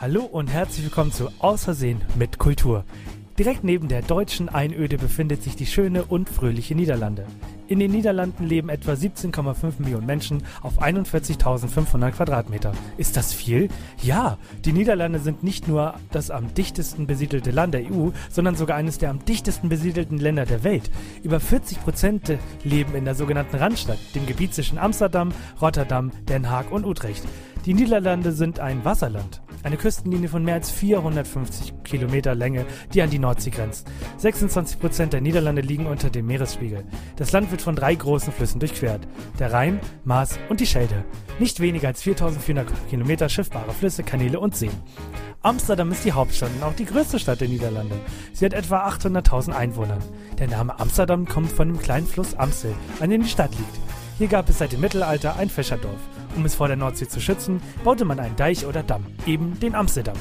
Hallo und herzlich willkommen zu Außersehen mit Kultur. Direkt neben der deutschen Einöde befindet sich die schöne und fröhliche Niederlande. In den Niederlanden leben etwa 17,5 Millionen Menschen auf 41.500 Quadratmeter. Ist das viel? Ja, die Niederlande sind nicht nur das am dichtesten besiedelte Land der EU, sondern sogar eines der am dichtesten besiedelten Länder der Welt. Über 40 Prozent leben in der sogenannten Randstadt, dem Gebiet zwischen Amsterdam, Rotterdam, Den Haag und Utrecht. Die Niederlande sind ein Wasserland. Eine Küstenlinie von mehr als 450 Kilometer Länge, die an die Nordsee grenzt. 26 Prozent der Niederlande liegen unter dem Meeresspiegel. Das Land wird von drei großen Flüssen durchquert. Der Rhein, Maas und die Schelde. Nicht weniger als 4400 Kilometer schiffbare Flüsse, Kanäle und Seen. Amsterdam ist die Hauptstadt und auch die größte Stadt der Niederlande. Sie hat etwa 800.000 Einwohner. Der Name Amsterdam kommt von dem kleinen Fluss Amstel, an dem die Stadt liegt. Hier gab es seit dem Mittelalter ein Fischerdorf. Um es vor der Nordsee zu schützen, baute man einen Deich oder Damm, eben den Amsterdam.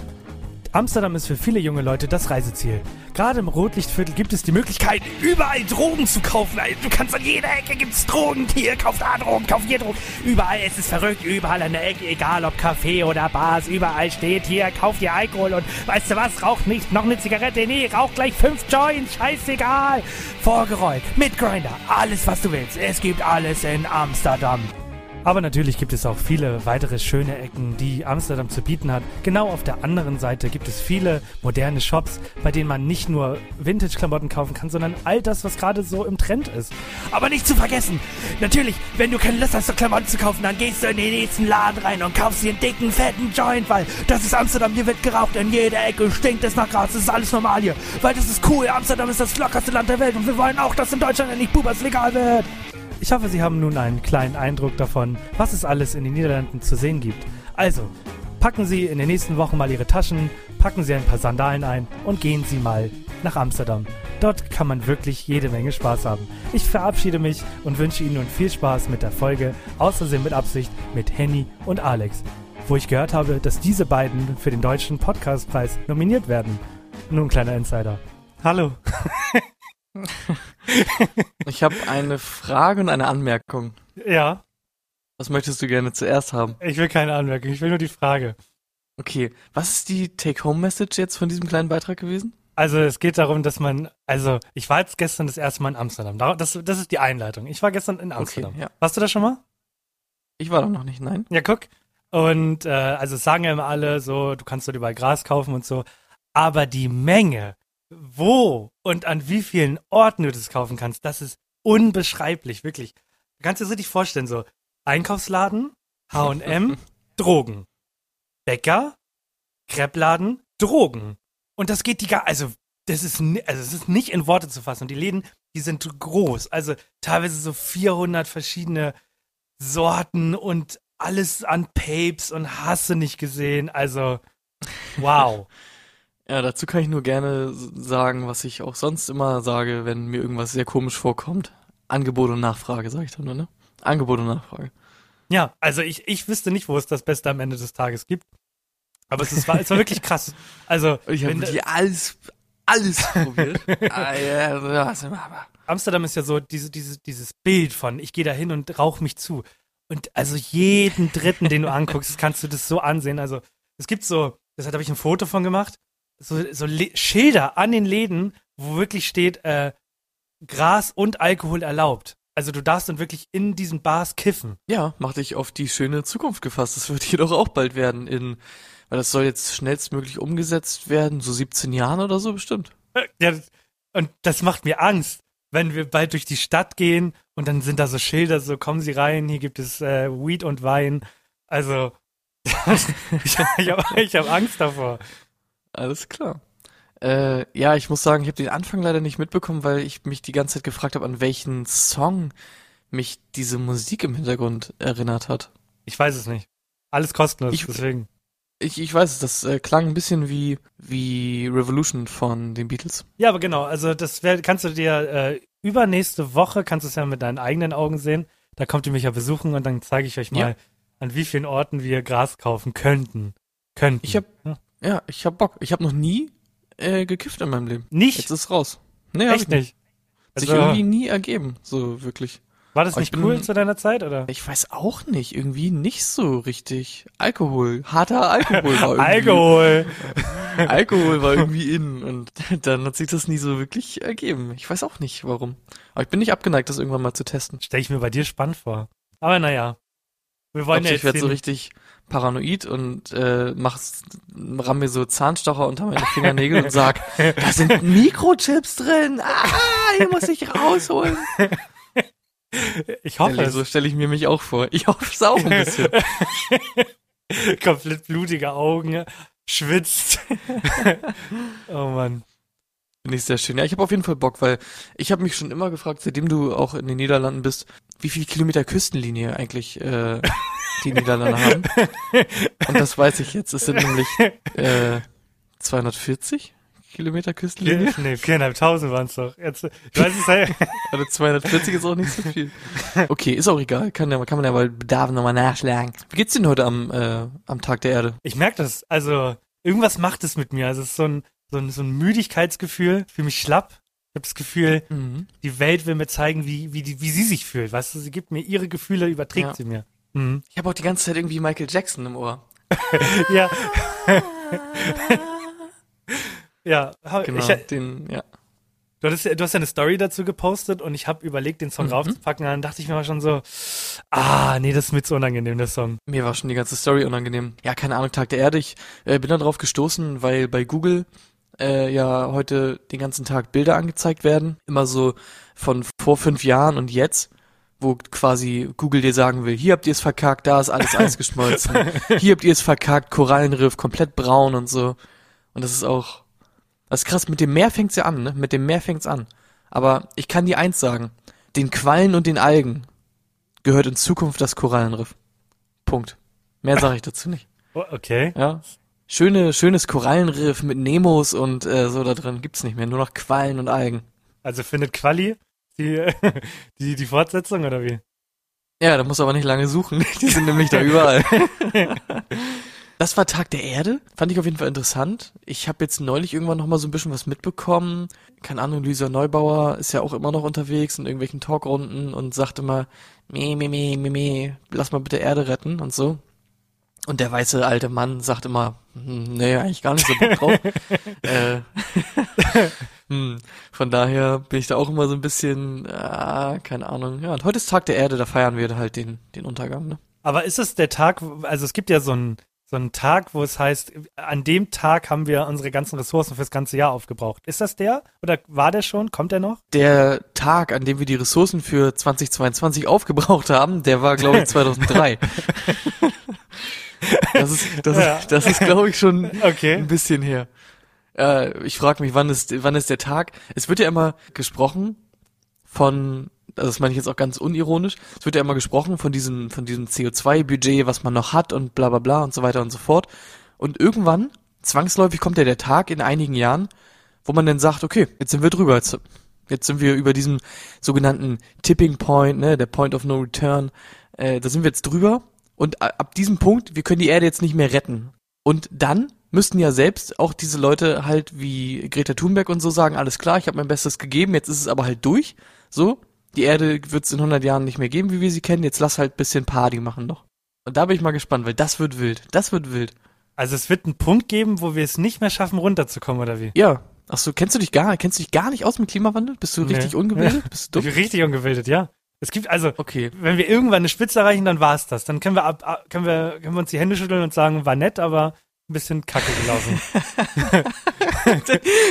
Amsterdam ist für viele junge Leute das Reiseziel. Gerade im Rotlichtviertel gibt es die Möglichkeit, überall Drogen zu kaufen. Also, Du kannst an jeder Ecke gibt's Drogen. Hier, kauf da Drogen, kauf hier Drogen. Überall, es ist verrückt, überall an der Ecke, egal ob Café oder Bars, überall steht hier, kauf dir Alkohol und weißt du was, rauch nicht noch eine Zigarette, nee, rauch gleich fünf Joints, scheißegal. Vorgerollt, mit Grinder, alles was du willst. Es gibt alles in Amsterdam. Aber natürlich gibt es auch viele weitere schöne Ecken, die Amsterdam zu bieten hat. Genau auf der anderen Seite gibt es viele moderne Shops, bei denen man nicht nur Vintage-Klamotten kaufen kann, sondern all das, was gerade so im Trend ist. Aber nicht zu vergessen, natürlich, wenn du keine Lust hast, so Klamotten zu kaufen, dann gehst du in den nächsten Laden rein und kaufst dir einen dicken, fetten Joint, weil das ist Amsterdam, hier wird geraucht, in jeder Ecke stinkt es nach Gras, das ist alles normal hier. Weil das ist cool, Amsterdam ist das lockerste Land der Welt und wir wollen auch, dass in Deutschland endlich Bubas legal wird. Ich hoffe, Sie haben nun einen kleinen Eindruck davon, was es alles in den Niederlanden zu sehen gibt. Also, packen Sie in den nächsten Wochen mal Ihre Taschen, packen Sie ein paar Sandalen ein und gehen Sie mal nach Amsterdam. Dort kann man wirklich jede Menge Spaß haben. Ich verabschiede mich und wünsche Ihnen nun viel Spaß mit der Folge Außersehen mit Absicht mit Henny und Alex, wo ich gehört habe, dass diese beiden für den deutschen Podcastpreis nominiert werden. Nun ein kleiner Insider. Hallo. Ich habe eine Frage und eine Anmerkung. Ja, Was möchtest du gerne zuerst haben? ich will keine Anmerkung, ich will nur die Frage. Okay, was ist die Take-Home-Message jetzt von diesem kleinen Beitrag gewesen? Also es geht darum, dass man, also ich war jetzt gestern das erste Mal in Amsterdam. Da- Das, das ist die Einleitung. Ich war gestern in Amsterdam. ja. Warst du da schon mal? Ich war da noch nicht, nein. Ja, guck. Und äh, also es sagen ja immer alle so, du kannst dort überall Gras kaufen und so. Aber die Menge, wo und an wie vielen Orten du das kaufen kannst, das ist unbeschreiblich, wirklich. Du kannst dir das richtig vorstellen, so Einkaufsladen, H&M, Drogen. Bäcker, Kreppladen, Drogen. Und das geht die gar, also das ist, also es ist nicht in Worte zu fassen. Und die Läden, die sind groß. Also teilweise so 400 verschiedene Sorten und alles an Papes und hast du nicht gesehen. Also, wow. Ja, dazu kann ich nur gerne sagen, was ich auch sonst immer sage, wenn mir irgendwas sehr komisch vorkommt. Angebot und Nachfrage, sage ich dann nur, ne? Angebot und Nachfrage. Ja, also ich, ich wüsste nicht, wo es das Beste am Ende des Tages gibt. Aber es, ist, war, es war wirklich krass. Also, Ich habe wirklich alles, alles probiert. ah, ja, Amsterdam ist ja so diese, diese, dieses Bild von, ich gehe da hin und rauch mich zu. Und also jeden dritten, den du anguckst, kannst du das so ansehen. Also es gibt so, deshalb habe ich ein Foto von gemacht, so, so Le Schilder an den Läden, wo wirklich steht, äh, Gras und Alkohol erlaubt. Also du darfst dann wirklich in diesen Bars kiffen. Ja, mach dich auf die schöne Zukunft gefasst. Das wird jedoch auch bald werden in, weil das soll jetzt schnellstmöglich umgesetzt werden, so 17 Jahren oder so bestimmt. Äh, Ja, und das macht mir Angst, wenn wir bald durch die Stadt gehen und dann sind da so Schilder, so kommen Sie rein, hier gibt es äh, Weed und Wein. Also ich, ich habe ich hab Angst davor. Alles klar. Äh, ja, ich muss sagen, ich habe den Anfang leider nicht mitbekommen, weil ich mich die ganze Zeit gefragt habe, an welchen Song mich diese Musik im Hintergrund erinnert hat. Ich weiß es nicht. Alles kostenlos, Ich- deswegen. Ich, ich weiß, das äh, klang ein bisschen wie, wie Revolution von den Beatles. Ja, aber genau, also das wär, kannst du dir äh, übernächste Woche, kannst du es ja mit deinen eigenen Augen sehen. Da kommt ihr mich ja besuchen und dann zeige ich euch mal, Ja. an wie vielen Orten wir Gras kaufen könnten. Könnten. Ich hab- ja. Ja, ich hab Bock. Ich habe noch nie äh, gekifft in meinem Leben. Nicht? Jetzt ist raus. Nee, hab Echt ich nicht. nicht. Sich Also- irgendwie nie ergeben, so wirklich. War das Aber nicht ich cool bin- zu deiner Zeit, oder? Ich weiß auch nicht, irgendwie nicht so richtig. Alkohol, harter Alkohol war irgendwie. Alkohol. Alkohol war irgendwie in und dann hat sich das nie so wirklich ergeben. Ich weiß auch nicht warum. Aber ich bin nicht abgeneigt, das irgendwann mal zu testen. Stell ich mir bei dir spannend vor. Aber naja. Wir wollen ja ich jetzt werde so richtig paranoid und äh, mach, ramm mir so Zahnstocher unter meine Fingernägel und sag, da sind Mikrochips drin. Ah, hier muss ich rausholen. Ich hoffe Ehrlich, so stelle ich mir mich auch vor. Ich hoffe es auch ein bisschen. Komplett blutige Augen, schwitzt. oh Mann. Finde ich sehr schön. Ja, ich habe auf jeden Fall Bock, weil ich habe mich schon immer gefragt, seitdem du auch in den Niederlanden bist, wie viel Kilometer Küstenlinie eigentlich äh, die Niederlande haben. Und das weiß ich jetzt. Es sind nämlich äh, 240 Kilometer Küstenlinie. Nee, viereinhalbtausend waren es doch. Jetzt, ich weiß es halt. Also 240 ist auch nicht so viel. Okay, ist auch egal. Kann, ja, kann man ja bei Bedarf nochmal nachschlagen. Wie geht's denn heute am, äh, am Tag der Erde? Ich merke das. Also, irgendwas macht es mit mir. Also, es ist so ein, so ein, so ein Müdigkeitsgefühl. Ich fühle mich schlapp. Ich habe das Gefühl, Mhm. die Welt will mir zeigen, wie, wie, die, wie sie sich fühlt. Weißt du, sie gibt mir ihre Gefühle, überträgt Ja. sie mir. Mhm. Ich habe auch die ganze Zeit irgendwie Michael Jackson im Ohr. Ja. ja, Genau, ich, den, ja. du, hattest, ja- du hast ja eine Story dazu gepostet und ich habe überlegt, den Song Mhm. raufzupacken. Dann dachte ich mir mal schon so, ah, nee, das ist mir zu unangenehm, der Song. Mir war schon die ganze Story unangenehm. Ja, keine Ahnung, Tag der Erde. Ich äh, bin da drauf gestoßen, weil bei Google äh, ja heute den ganzen Tag Bilder angezeigt werden. Immer so von vor fünf Jahren und jetzt, wo quasi Google dir sagen will, hier habt ihr es verkackt, da ist alles Eis geschmolzen. hier habt ihr es verkackt, Korallenriff, komplett braun und so. Und das ist auch, das ist krass, mit dem Meer fängt's ja an, ne? Mit dem Meer fängt's an. Aber ich kann dir eins sagen, den Quallen und den Algen gehört in Zukunft das Korallenriff. Punkt. Mehr sage ich dazu nicht. Oh, okay. Ja. Schöne, schönes Korallenriff mit Nemos und äh, so da drin gibt's nicht mehr. Nur noch Quallen und Algen. Also findet Quali die, die, die Fortsetzung oder wie? Ja, da muss aber nicht lange suchen. Die sind nämlich da überall. Das war Tag der Erde. Fand ich auf jeden Fall interessant. Ich habe jetzt neulich irgendwann noch mal so ein bisschen was mitbekommen. Keine Ahnung, Lisa Neubauer ist ja auch immer noch unterwegs in irgendwelchen Talkrunden und sagt immer, meh, meh, meh, meh, meh, lass mal bitte Erde retten und so. Und der weiße alte Mann sagt immer, nee, eigentlich gar nicht so Bock drauf. äh, hm, von daher bin ich da auch immer so ein bisschen, ah, keine Ahnung. Ja, und heute ist Tag der Erde, da feiern wir halt den, den Untergang, ne? Aber ist es der Tag, also es gibt ja so einen so einen Tag, wo es heißt, an dem Tag haben wir unsere ganzen Ressourcen fürs ganze Jahr aufgebraucht. Ist das der? Oder war der schon? Kommt der noch? Der Tag, an dem wir die Ressourcen für 2022 aufgebraucht haben, der war, glaube ich, 2003. das ist, das Ja. ist, das ist, glaube ich, schon Okay. ein bisschen her. Äh, ich frage mich, wann ist, wann ist der Tag? Es wird ja immer gesprochen von, also das meine ich jetzt auch ganz unironisch, es wird ja immer gesprochen von diesem, von diesem CO2-Budget, was man noch hat und bla bla bla und so weiter und so fort. Und irgendwann, zwangsläufig kommt ja der Tag in einigen Jahren, wo man dann sagt, okay, jetzt sind wir drüber, jetzt, jetzt sind wir über diesem sogenannten Tipping Point, ne, der Point of No Return, äh, da sind wir jetzt drüber und a- ab diesem Punkt, wir können die Erde jetzt nicht mehr retten. Und dann müssten ja selbst auch diese Leute halt wie Greta Thunberg und so sagen, alles klar, ich habe mein Bestes gegeben, jetzt ist es aber halt durch, so, die Erde wird es in 100 Jahren nicht mehr geben, wie wir sie kennen, jetzt lass halt bisschen Party machen noch. Und da bin ich mal gespannt, weil das wird wild, das wird wild. Also es wird einen Punkt geben, wo wir es nicht mehr schaffen, runterzukommen, oder wie? Ja, ach so, kennst du dich gar, kennst du dich gar nicht aus mit Klimawandel? Bist du Nee. richtig ungebildet? Bist du dumm? Richtig ungebildet, ja. Es gibt also, Okay. wenn wir irgendwann eine Spitze erreichen, dann war es das. Dann können wir, ab, ab, können wir, können wir uns die Hände schütteln und sagen, war nett, aber ein bisschen kacke gelaufen.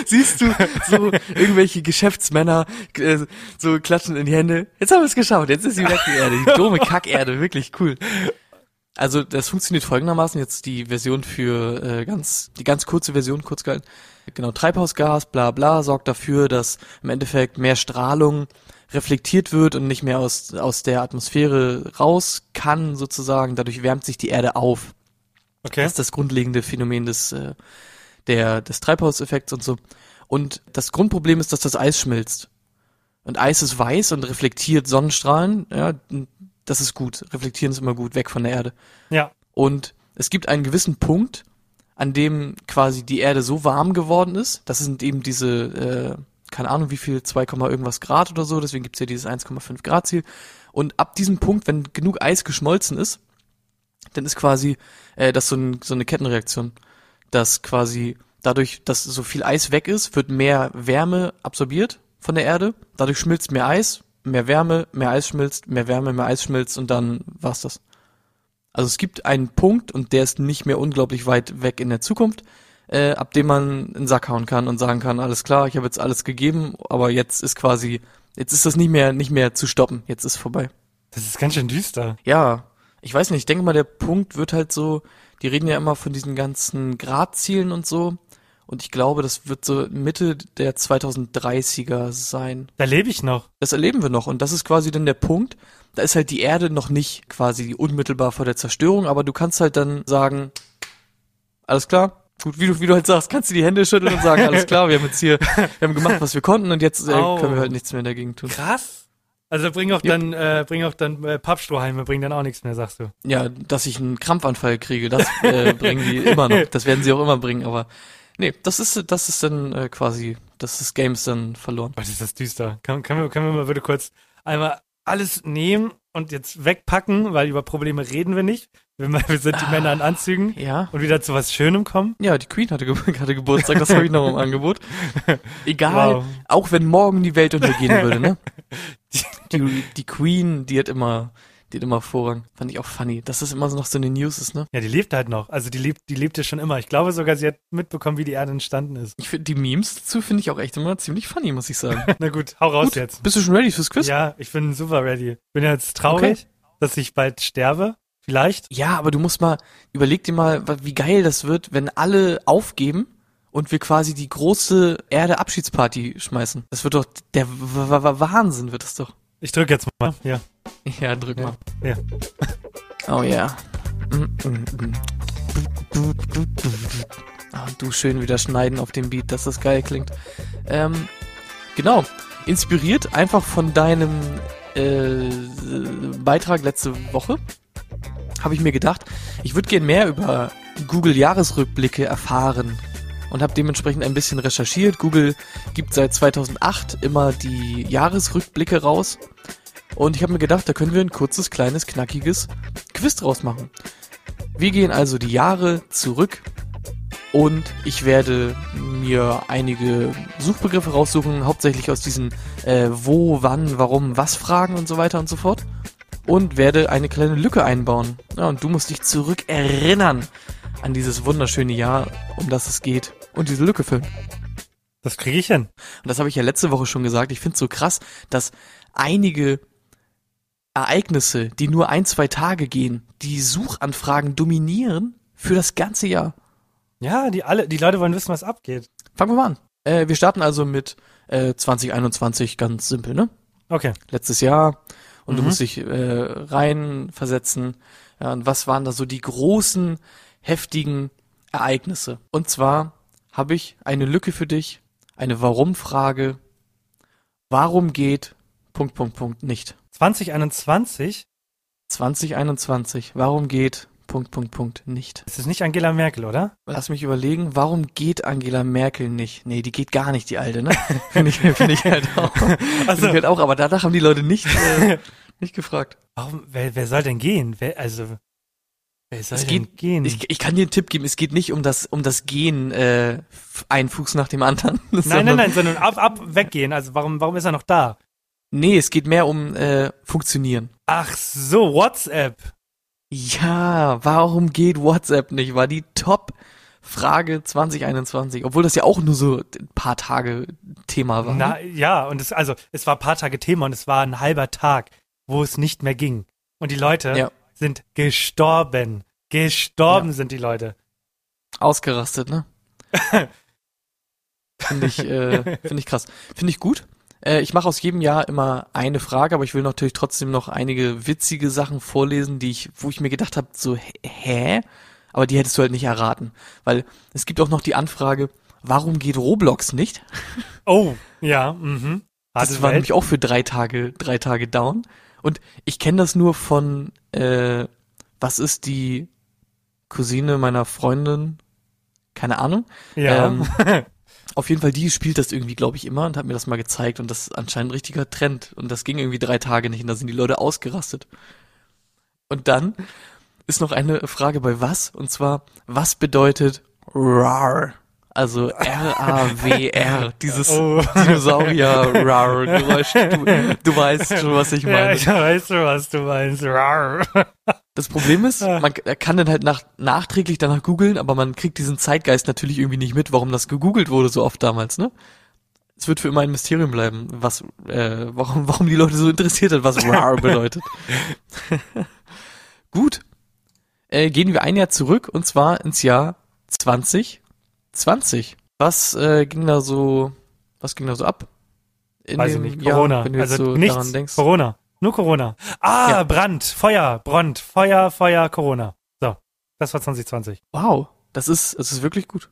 Siehst du so irgendwelche Geschäftsmänner äh, so klatschen in die Hände. Jetzt haben wir es geschafft. Jetzt ist sie weg, die Erde. Die dumme Kackerde. Wirklich cool. Also das funktioniert folgendermaßen. Jetzt die Version für äh, ganz, die ganz kurze Version, kurz gehalten. Genau, Treibhausgas, bla bla, sorgt dafür, dass im Endeffekt mehr Strahlung reflektiert wird und nicht mehr aus, aus der Atmosphäre raus kann, sozusagen. Dadurch wärmt sich die Erde auf. Okay. Das ist das grundlegende Phänomen des, äh, der, des Treibhauseffekts und so. Und das Grundproblem ist, dass das Eis schmilzt. Und Eis ist weiß und reflektiert Sonnenstrahlen. Ja, das ist gut. Reflektieren ist immer gut, weg von der Erde. Ja. Und es gibt einen gewissen Punkt, an dem quasi die Erde so warm geworden ist. Das sind eben diese, äh, keine Ahnung wie viel, 2, irgendwas Grad oder so. Deswegen gibt's ja dieses 1,5 Grad Ziel. Und ab diesem Punkt, wenn genug Eis geschmolzen ist, dann ist quasi äh, das so, ein, so eine Kettenreaktion, dass quasi dadurch, dass so viel Eis weg ist, wird mehr Wärme absorbiert von der Erde. Dadurch schmilzt mehr Eis, mehr Wärme, mehr Eis schmilzt, mehr Wärme, mehr Eis schmilzt und dann war's das. Also es gibt einen Punkt und der ist nicht mehr unglaublich weit weg in der Zukunft, äh, ab dem man in den Sack hauen kann und sagen kann, alles klar, ich habe jetzt alles gegeben, aber jetzt ist quasi, jetzt ist das nicht mehr nicht mehr zu stoppen, jetzt ist vorbei. Das ist ganz schön düster. Ja, ich weiß nicht, ich denke mal, der Punkt wird halt so, die reden ja immer von diesen ganzen Gradzielen und so. Und ich glaube, das wird so Mitte der 2030er sein. Da lebe ich noch. Das erleben wir noch. Und das ist quasi dann der Punkt. Da ist halt die Erde noch nicht quasi unmittelbar vor der Zerstörung, aber du kannst halt dann sagen, alles klar. Gut, wie du, wie du halt sagst, kannst du die Hände schütteln und sagen, alles klar, wir haben jetzt hier, wir haben gemacht, was wir konnten und jetzt äh, können wir halt nichts mehr dagegen tun. Krass. Also bring auch Jupp. dann, äh, bring auch dann äh, Pappstrohhalme, bring dann auch nichts mehr, sagst du. Ja, dass ich einen Krampfanfall kriege, das äh, bringen die immer noch. Das werden sie auch immer bringen, aber nee, das ist das ist dann äh, quasi, das ist Games dann verloren. Was ist das düster? Kann, können, wir, können wir mal bitte kurz einmal alles nehmen und jetzt wegpacken, weil über Probleme reden wir nicht. Wir, wir sind die Männer in Anzügen Ja. und wieder zu was Schönem kommen. Ja, die Queen hatte, Ge hatte Geburtstag, das habe ich noch im Angebot. Egal, Wow. auch wenn morgen die Welt untergehen würde, ne? Die, die Queen, die hat immer, die hat immer Vorrang. Fand ich auch funny, dass das immer so noch so eine News ist, ne? Ja, die lebt halt noch. Also die lebt, die lebte schon immer. Ich glaube sogar, sie hat mitbekommen, wie die Erde entstanden ist. Ich finde die Memes dazu finde ich auch echt immer ziemlich funny, muss ich sagen. Na gut, hau raus Gut, jetzt. bist du schon ready fürs Quiz? Ja, ich bin super ready. Bin jetzt traurig, dass ich bald sterbe. Vielleicht. Ja, aber du musst mal, überleg dir mal, wie geil das wird, wenn alle aufgeben und wir quasi die große Erde-Abschiedsparty schmeißen. Das wird doch, der Wahnsinn wird das doch. Ich drücke jetzt mal. Ja. Ja, drück mal. Ja. Oh ja. Ah, du schön wieder schneiden auf dem Beat, dass das geil klingt. Ähm, genau. Inspiriert einfach von deinem äh, Beitrag letzte Woche habe ich mir gedacht, ich würde gern mehr über Google Jahresrückblicke erfahren und habe dementsprechend ein bisschen recherchiert. Google gibt seit 2008 immer die Jahresrückblicke raus und ich habe mir gedacht, da können wir ein kurzes, kleines, knackiges Quiz draus machen. Wir gehen also die Jahre zurück und ich werde mir einige Suchbegriffe raussuchen, hauptsächlich aus diesen äh, wo, wann, warum, was Fragen und so weiter und so fort. Und werde eine kleine Lücke einbauen. Ja, und du musst dich zurückerinnern an dieses wunderschöne Jahr, um das es geht. Und diese Lücke füllen. Das kriege ich hin. Und das habe ich ja letzte Woche schon gesagt. Ich finde es so krass, dass einige Ereignisse, die nur ein, zwei Tage gehen, die Suchanfragen dominieren für das ganze Jahr. Ja, die alle, die Leute wollen wissen, was abgeht. Fangen wir mal an. Äh, wir starten also mit äh, 2021 ganz simpel, ne? Okay. Letztes Jahr. Und du Mhm. musst dich äh, reinversetzen. Ja, und was waren da so die großen, heftigen Ereignisse? Und zwar habe ich eine Lücke für dich, eine Warum-Frage. Warum geht Punkt, Punkt, Punkt nicht? 2021 2021. Warum geht Punkt, Punkt, Punkt nicht? ist es nicht Angela Merkel, oder? Lass mich überlegen, warum geht Angela Merkel nicht? Nee, die geht gar nicht, die alte, ne? Finde ich, finde ich halt auch. Also, ich halt auch, aber danach haben die Leute nicht, äh, nicht gefragt. warum, wer, wer soll denn gehen? Wer, also, wer soll Es denn geht- gehen? Ich, ich kann dir einen Tipp geben, es geht nicht um das, um das Gehen, äh, ein Fuß nach dem anderen. nein, sondern- nein, nein, sondern ab, ab, weggehen. Also, warum, warum ist er noch da? Nee, es geht mehr um, äh, funktionieren. Ach so, WhatsApp. Ja, warum geht WhatsApp nicht? War die Top-Frage 2021. Obwohl das ja auch nur so ein paar Tage Thema war. ne? Na, ja, und es, also, es war ein paar Tage Thema und es war ein halber Tag, wo es nicht mehr ging. Und die Leute Ja. sind gestorben. Gestorben Ja. sind die Leute. Ausgerastet, ne? Finde ich, äh, finde ich krass. Finde ich gut. Äh, ich mache aus jedem Jahr immer eine Frage, aber ich will natürlich trotzdem noch einige witzige Sachen vorlesen, die ich, wo ich mir gedacht habe, so, hä? aber die hättest du halt nicht erraten. Weil es gibt auch noch die Anfrage, warum geht Roblox nicht? Oh, ja, mhm. Das war nämlich auch für drei Tage, drei Tage down. Und ich kenne das nur von, äh, was ist die Cousine meiner Freundin? Keine Ahnung. Ja. Ähm, Auf jeden Fall, die spielt das irgendwie, glaube ich, immer und hat mir das mal gezeigt und das ist anscheinend ein richtiger Trend. Und das ging irgendwie drei Tage nicht und da sind die Leute ausgerastet. Und dann ist noch eine Frage bei was? Und zwar, was bedeutet RAR? Also R-A-W-R, dieses Oh. Dinosaurier-RAR-Geräusch. Du, du weißt schon, was ich ja, meine. ich weiß schon, was du meinst. Rar. Das Problem ist, man kann dann halt nach, nachträglich danach googeln, aber man kriegt diesen Zeitgeist natürlich irgendwie nicht mit, warum das gegoogelt wurde so oft damals, ne? Es wird für immer ein Mysterium bleiben, was, äh, warum, warum die Leute so interessiert hat, was RAR bedeutet. Gut. Äh, gehen wir ein Jahr zurück, und zwar ins Jahr 2020. Was äh, ging da so, was ging da so ab? In Weiß ich nicht. Corona. wenn du jetzt also so nichts. daran denkst. Corona. Nur Corona. Ah, Ja. Brand, Feuer, Brand, Feuer, Feuer, Corona. So, das war 2020. Wow, das ist, das ist wirklich gut.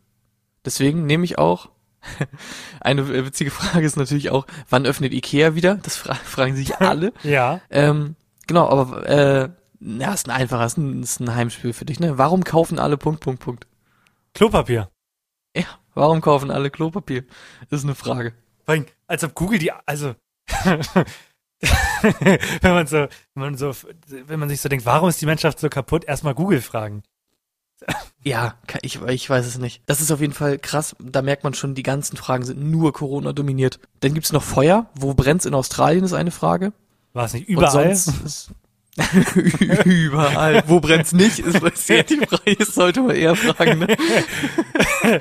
Deswegen nehme ich auch. Eine witzige Frage ist natürlich auch, wann öffnet Ikea wieder? Das fra fragen sich alle. Ja. ähm, genau, aber äh, ja, ist ein einfacher, ist ein, ist ein Heimspiel für dich, ne? Warum kaufen alle Punkt, Punkt, Punkt? Klopapier. Ja, warum kaufen alle Klopapier? Ist eine Frage. Vor allem, als ob Google die, also, wenn man so, wenn man so, wenn man sich so denkt, warum ist die Menschheit so kaputt, erstmal Google fragen. Ja, ich, ich weiß es nicht. Das ist auf jeden Fall krass. Da merkt man schon, die ganzen Fragen sind nur Corona dominiert. Dann gibt's noch Feuer. Wo brennt's in Australien, ist eine Frage. War es nicht überall? Sonst überall. Wo brennt's nicht, ist, ist ja die Frage, sollte man eher fragen. Ne?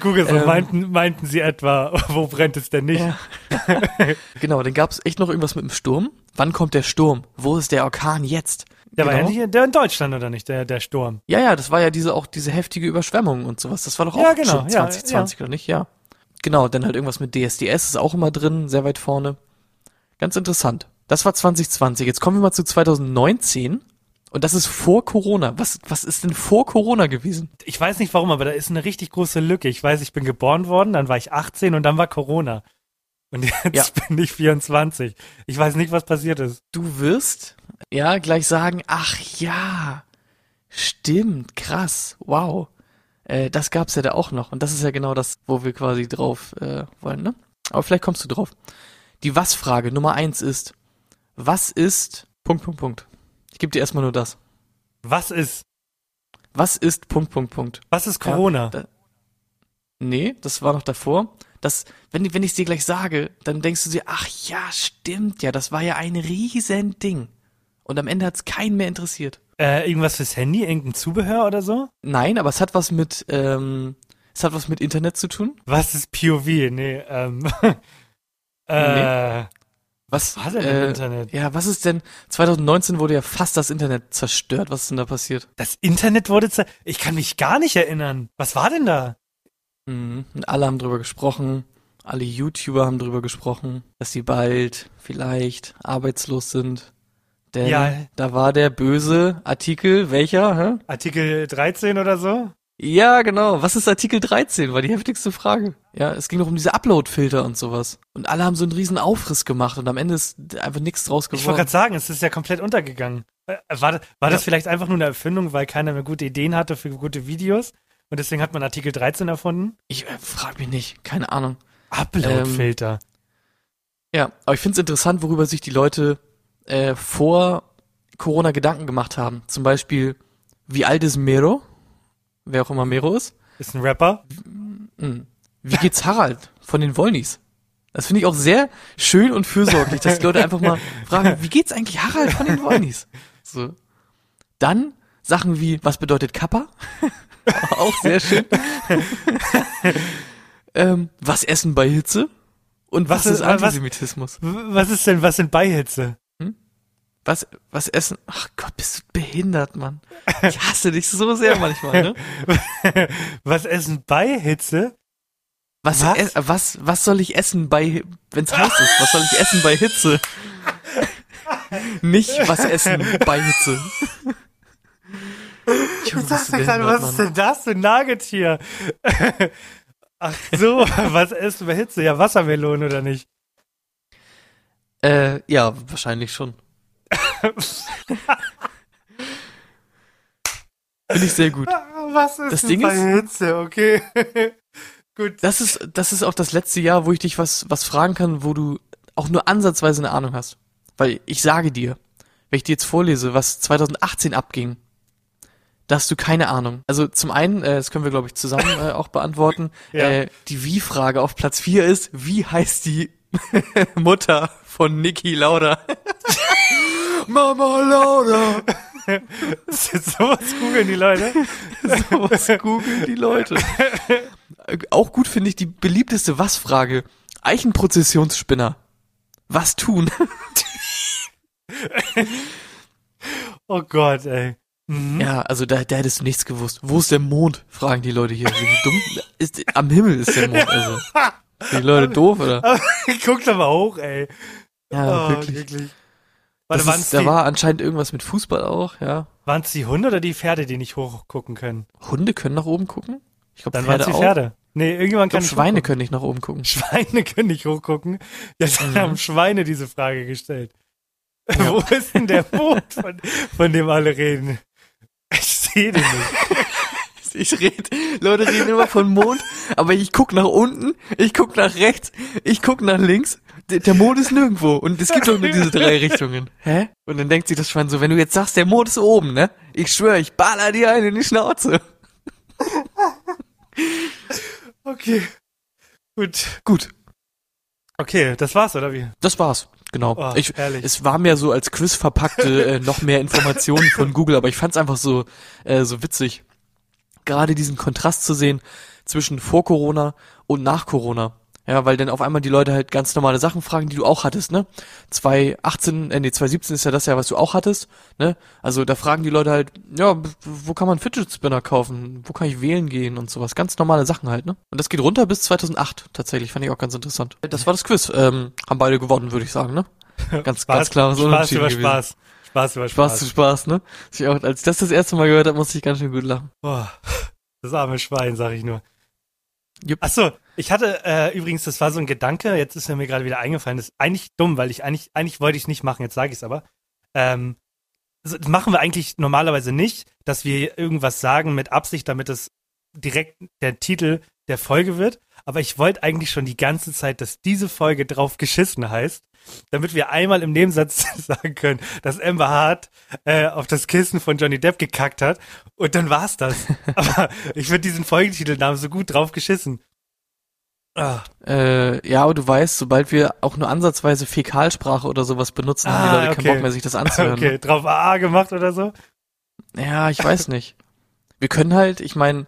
Google, so Ähm. meinten, meinten sie etwa, wo brennt es denn nicht? Ja. Genau, dann gab's echt noch irgendwas mit dem Sturm. Wann kommt der Sturm? Wo ist der Orkan jetzt? Der war ja Genau. nicht, der in Deutschland oder nicht, der, der Sturm. Ja, ja, das war ja diese auch diese heftige Überschwemmung und sowas. Das war doch auch Ja, genau, schon ja, 2020 oder nicht? Ja. Genau, dann halt irgendwas mit DSDS ist auch immer drin, sehr weit vorne. Ganz interessant. Das war 2020. Jetzt kommen wir mal zu 2019 und das ist vor Corona. Was was ist denn vor Corona gewesen? Ich weiß nicht warum, aber da ist eine richtig große Lücke. Ich weiß, ich bin geboren worden, dann war ich 18 und dann war Corona. Und jetzt Ja. bin ich 24. Ich weiß nicht, was passiert ist. Du wirst ja gleich sagen, ach ja, stimmt, krass, wow. Äh, das gab's ja da auch noch und das ist ja genau das, wo wir quasi drauf äh, wollen, ne? Aber vielleicht kommst du drauf. Die Was-Frage Nummer eins ist, was ist Punkt, Punkt, Punkt. Ich gebe dir erstmal nur das. Was ist? Was ist Punkt, Punkt, Punkt. Was ist Corona? da- Nee, das war noch davor. Das, wenn, wenn ich dir gleich sage, dann denkst du dir, ach ja, stimmt ja, das war ja ein riesen Ding. Und am Ende hat's keinen mehr interessiert. äh, irgendwas fürs Handy? Irgendein Zubehör oder so? Nein, aber es hat was mit, ähm, es hat was mit Internet zu tun. Was ist POV? Nee, ähm. äh, Was war denn äh, im Internet? Ja, was ist denn? 2019 wurde ja fast das Internet zerstört. Was ist denn da passiert? Das Internet wurde zer Ich kann mich gar nicht erinnern. Was war denn da? Mhm. Und alle haben drüber gesprochen. Alle YouTuber haben drüber gesprochen, dass sie bald vielleicht arbeitslos sind. Denn Ja. da war der böse Artikel, welcher? Hä? Artikel 13 oder so? Ja, genau. Was ist Artikel 13? War die heftigste Frage. Ja, es ging doch um diese Upload-Filter und sowas. Und alle haben so einen riesen Aufriss gemacht und am Ende ist einfach nichts draus Ich wollte geworden. gerade sagen, es ist ja komplett untergegangen. Äh, War, das- war das Ja. vielleicht einfach nur eine Erfindung, weil keiner mehr gute Ideen hatte für gute Videos? Und deswegen hat man Artikel 13 erfunden? Ich äh, frag mich nicht. Keine Ahnung. Upload-Filter. Ja, aber ich finde es interessant, worüber sich die Leute äh, vor Corona Gedanken gemacht haben. Zum Beispiel, wie alt ist Mero? Wer auch immer Mero ist. ist ein Rapper. Hm. Wie geht's Harald von den Wollnis? Das finde ich auch sehr schön und fürsorglich, dass die Leute einfach mal fragen, wie geht's eigentlich Harald von den Wollnis? So. Dann Sachen wie, was bedeutet Kappa? auch sehr schön. ähm, was essen bei Hitze? Und was, Was ist was- Antisemitismus? W- Was ist denn, was sind Beihitze? Was, was essen? Ach Gott, bist du behindert, Mann. Ich hasse dich so sehr manchmal, ne? was essen Beihitze? Was, Was? was? was, was soll ich essen bei, wenn's heiß ist? Was soll ich essen bei Hitze? Nicht was essen bei Hitze. Ich dachte gerade, was ist denn das für ein Nagetier? Ach so, was du bei Hitze? Ja, Wassermelone oder nicht? Äh, ja, wahrscheinlich schon. Finde ich sehr gut. Was ist Das Ding bei ist- Hitze? Okay. gut. Das ist, das ist auch das letzte Jahr, wo ich dich was, was fragen kann, wo du auch nur ansatzweise eine Ahnung hast. Weil ich sage dir, wenn ich dir jetzt vorlese, was 2018 abging, da hast du keine Ahnung. Also zum einen, äh, das können wir glaube ich zusammen äh, auch beantworten, Ja. äh, die Wie-Frage auf Platz 4 ist, wie heißt die Mutter von Niki Lauda? Mama Lauda! Sowas googeln die Leute. Was googeln die Leute? Auch gut finde ich die beliebteste Was-Frage. Eichenprozessionsspinner. Was tun? Oh Gott, ey. Mhm. Ja, also da, da hättest du nichts gewusst. Wo ist der Mond? Fragen die Leute hier. Sind die dumm? Ist, am Himmel ist der Mond. Also. Sind die Leute doof, oder? Guck doch mal hoch, ey. Ja, oh, wirklich. Warte, Das waren es ist, da die, war anscheinend irgendwas mit Fußball auch, ja. waren's die Hunde oder die Pferde, die nicht hochgucken können? Hunde können nach oben gucken? Ich glaube, Dann waren es die auch. Pferde. Nee, irgendjemand Ich kann glaube, nicht Schweine hochgucken. können nicht nach oben gucken. Schweine können nicht hochgucken. Ja, dann Mhm. haben Schweine diese Frage gestellt. Wo ist denn der Mond, von, von dem alle reden? Ich sehe den nicht. Ich rede, Leute reden immer von Mond, aber ich guck nach unten, ich guck nach rechts, ich guck nach links. Der, Mond ist nirgendwo und es gibt doch nur diese drei Richtungen. Hä? Und dann denkt sich das Schwein so, wenn du jetzt sagst, der Mond ist oben, ne? Ich schwöre, ich baller dir einen in die Schnauze. Okay. Gut. Gut, Okay, das war's, oder wie? das war's. Genau. Oh, ich, herrlich. es war mir so als Quiz verpackte äh, noch mehr Informationen von Google, aber ich fand's einfach so äh, so witzig, gerade diesen Kontrast zu sehen zwischen vor Corona und nach Corona. Ja, weil dann auf einmal die Leute halt ganz normale Sachen fragen, die du auch hattest, ne? 2018, äh, nee, 2017 ist ja das Jahr, was du auch hattest, ne? Also da fragen die Leute halt, ja, wo kann man Fidget Spinner kaufen? Wo kann ich wählen gehen und sowas? Ganz normale Sachen halt, ne? Und das geht runter bis 2008 tatsächlich, fand ich auch ganz interessant. Das war das Quiz. Ähm, haben beide gewonnen, würde ich sagen, ne? Ganz, ganz klares Spaß Unentschieden über gewesen. Spaß. Spaß über Spaß Spaß. zu Spaß, ne? Ich auch, als ich das das erste Mal gehört habe, musste ich ganz schön gut lachen. Boah, das arme Schwein, sag ich nur. Jupp. Ach so, ich hatte äh, übrigens, das war so ein Gedanke, jetzt ist er mir gerade wieder eingefallen, das ist eigentlich dumm, weil ich eigentlich, eigentlich wollte ich es nicht machen, jetzt sage ich es aber. Ähm, das machen wir eigentlich normalerweise nicht, dass wir irgendwas sagen mit Absicht, damit es direkt der Titel der Folge wird. Aber ich wollte eigentlich schon die ganze Zeit, dass diese Folge drauf geschissen heißt, damit wir einmal im Nebensatz sagen können, dass Amber Hart äh, auf das Kissen von Johnny Depp gekackt hat und dann war's das. Aber ich finde diesen Folgentitelnamen so gut drauf geschissen. Ah, Äh, ja, aber du weißt, sobald wir auch nur ansatzweise Fäkalsprache oder sowas benutzen, haben die Ah, Leute okay. keinen Bock mehr, sich das anzuhören. okay, drauf AA gemacht oder so? Ne? Ja, ich weiß nicht. Wir können halt, ich meine,